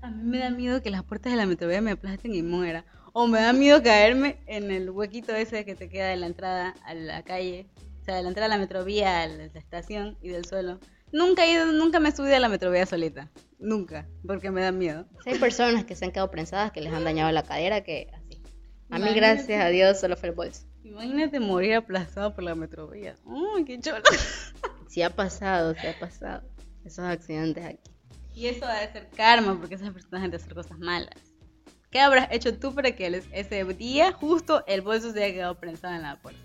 [SPEAKER 2] A mí me da miedo que las puertas de la metrovía me aplasten y muera. O me da miedo caerme en el huequito ese que te queda de la entrada a la calle. O sea, de la entrada a la metrovía, a la estación y del suelo. Nunca he ido, nunca me he subido a la metrovía solita. Nunca, porque me da miedo.
[SPEAKER 1] Sí, Hay personas que se han quedado prensadas, que les han dañado la cadera, que así. A mí,
[SPEAKER 2] Imagínate.
[SPEAKER 1] gracias a Dios, solo fue el bolso.
[SPEAKER 2] Imagínate morir aplastado por la metrovía. ¡Uy, qué cholo!
[SPEAKER 1] Sí ha pasado, sí ha pasado. Esos accidentes aquí.
[SPEAKER 2] Y eso ha de ser karma, porque esas personas han de hacer cosas malas. ¿Qué habrás hecho tú para que ese día justo el bolso se haya quedado prensado en la puerta?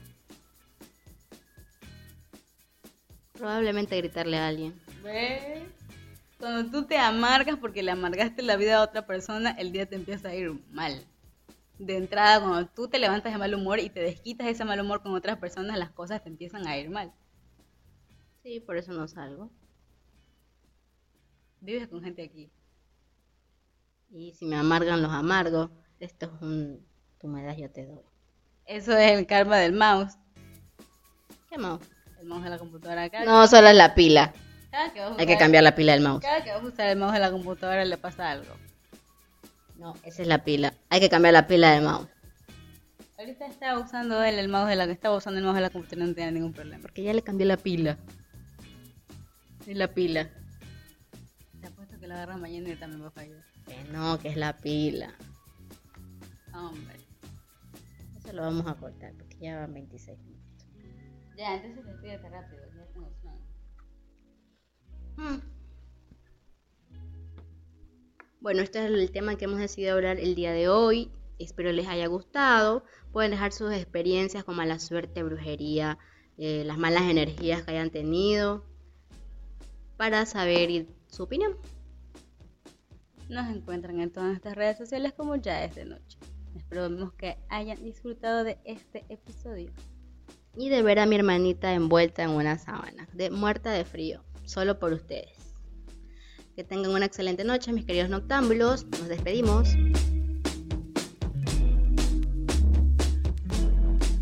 [SPEAKER 1] Probablemente gritarle a alguien.
[SPEAKER 2] ¿Ves? Cuando tú te amargas porque le amargaste la vida a otra persona, el día te empieza a ir mal. De entrada, cuando tú te levantas de mal humor y te desquitas ese mal humor con otras personas, las cosas te empiezan a ir mal.
[SPEAKER 1] Sí, por eso no salgo.
[SPEAKER 2] Vives con gente aquí.
[SPEAKER 1] Y si me amargan los amargos, esto es un... Tu me das, yo te doy.
[SPEAKER 2] Eso es el karma del mouse.
[SPEAKER 1] ¿Qué mouse?
[SPEAKER 2] El mouse de la computadora. Cada,
[SPEAKER 1] No, solo es la pila.
[SPEAKER 2] que
[SPEAKER 1] Hay que cambiar la pila del mouse.
[SPEAKER 2] Cada que vas a usar el mouse de la computadora le pasa algo.
[SPEAKER 1] No, esa es la pila. Hay que cambiar la pila del mouse.
[SPEAKER 2] Ahorita estaba usando él el mouse de la estaba usando el mouse de la computadora y no tenía ningún problema.
[SPEAKER 1] Porque ya le cambié la pila. Es la pila.
[SPEAKER 2] Te apuesto que la agarra mañana y también va a fallar.
[SPEAKER 1] Que no, que es la pila.
[SPEAKER 2] Hombre.
[SPEAKER 1] Eso lo vamos a cortar porque ya van 26 minutos.
[SPEAKER 2] Ya, entonces despídete rápido, ya tengo sueño.
[SPEAKER 1] Mm. Bueno, este es el tema que hemos decidido hablar el día de hoy. Espero les haya gustado. Pueden dejar sus experiencias con mala suerte, brujería, eh, las malas energías que hayan tenido para saber su opinión.
[SPEAKER 2] Nos encuentran en todas nuestras redes sociales como ya es de noche. Esperamos que hayan disfrutado de este episodio.
[SPEAKER 1] Y de ver a mi hermanita envuelta en una sábana, de muerta de frío, solo por ustedes. Que tengan una excelente noche, mis queridos noctámbulos. Nos despedimos.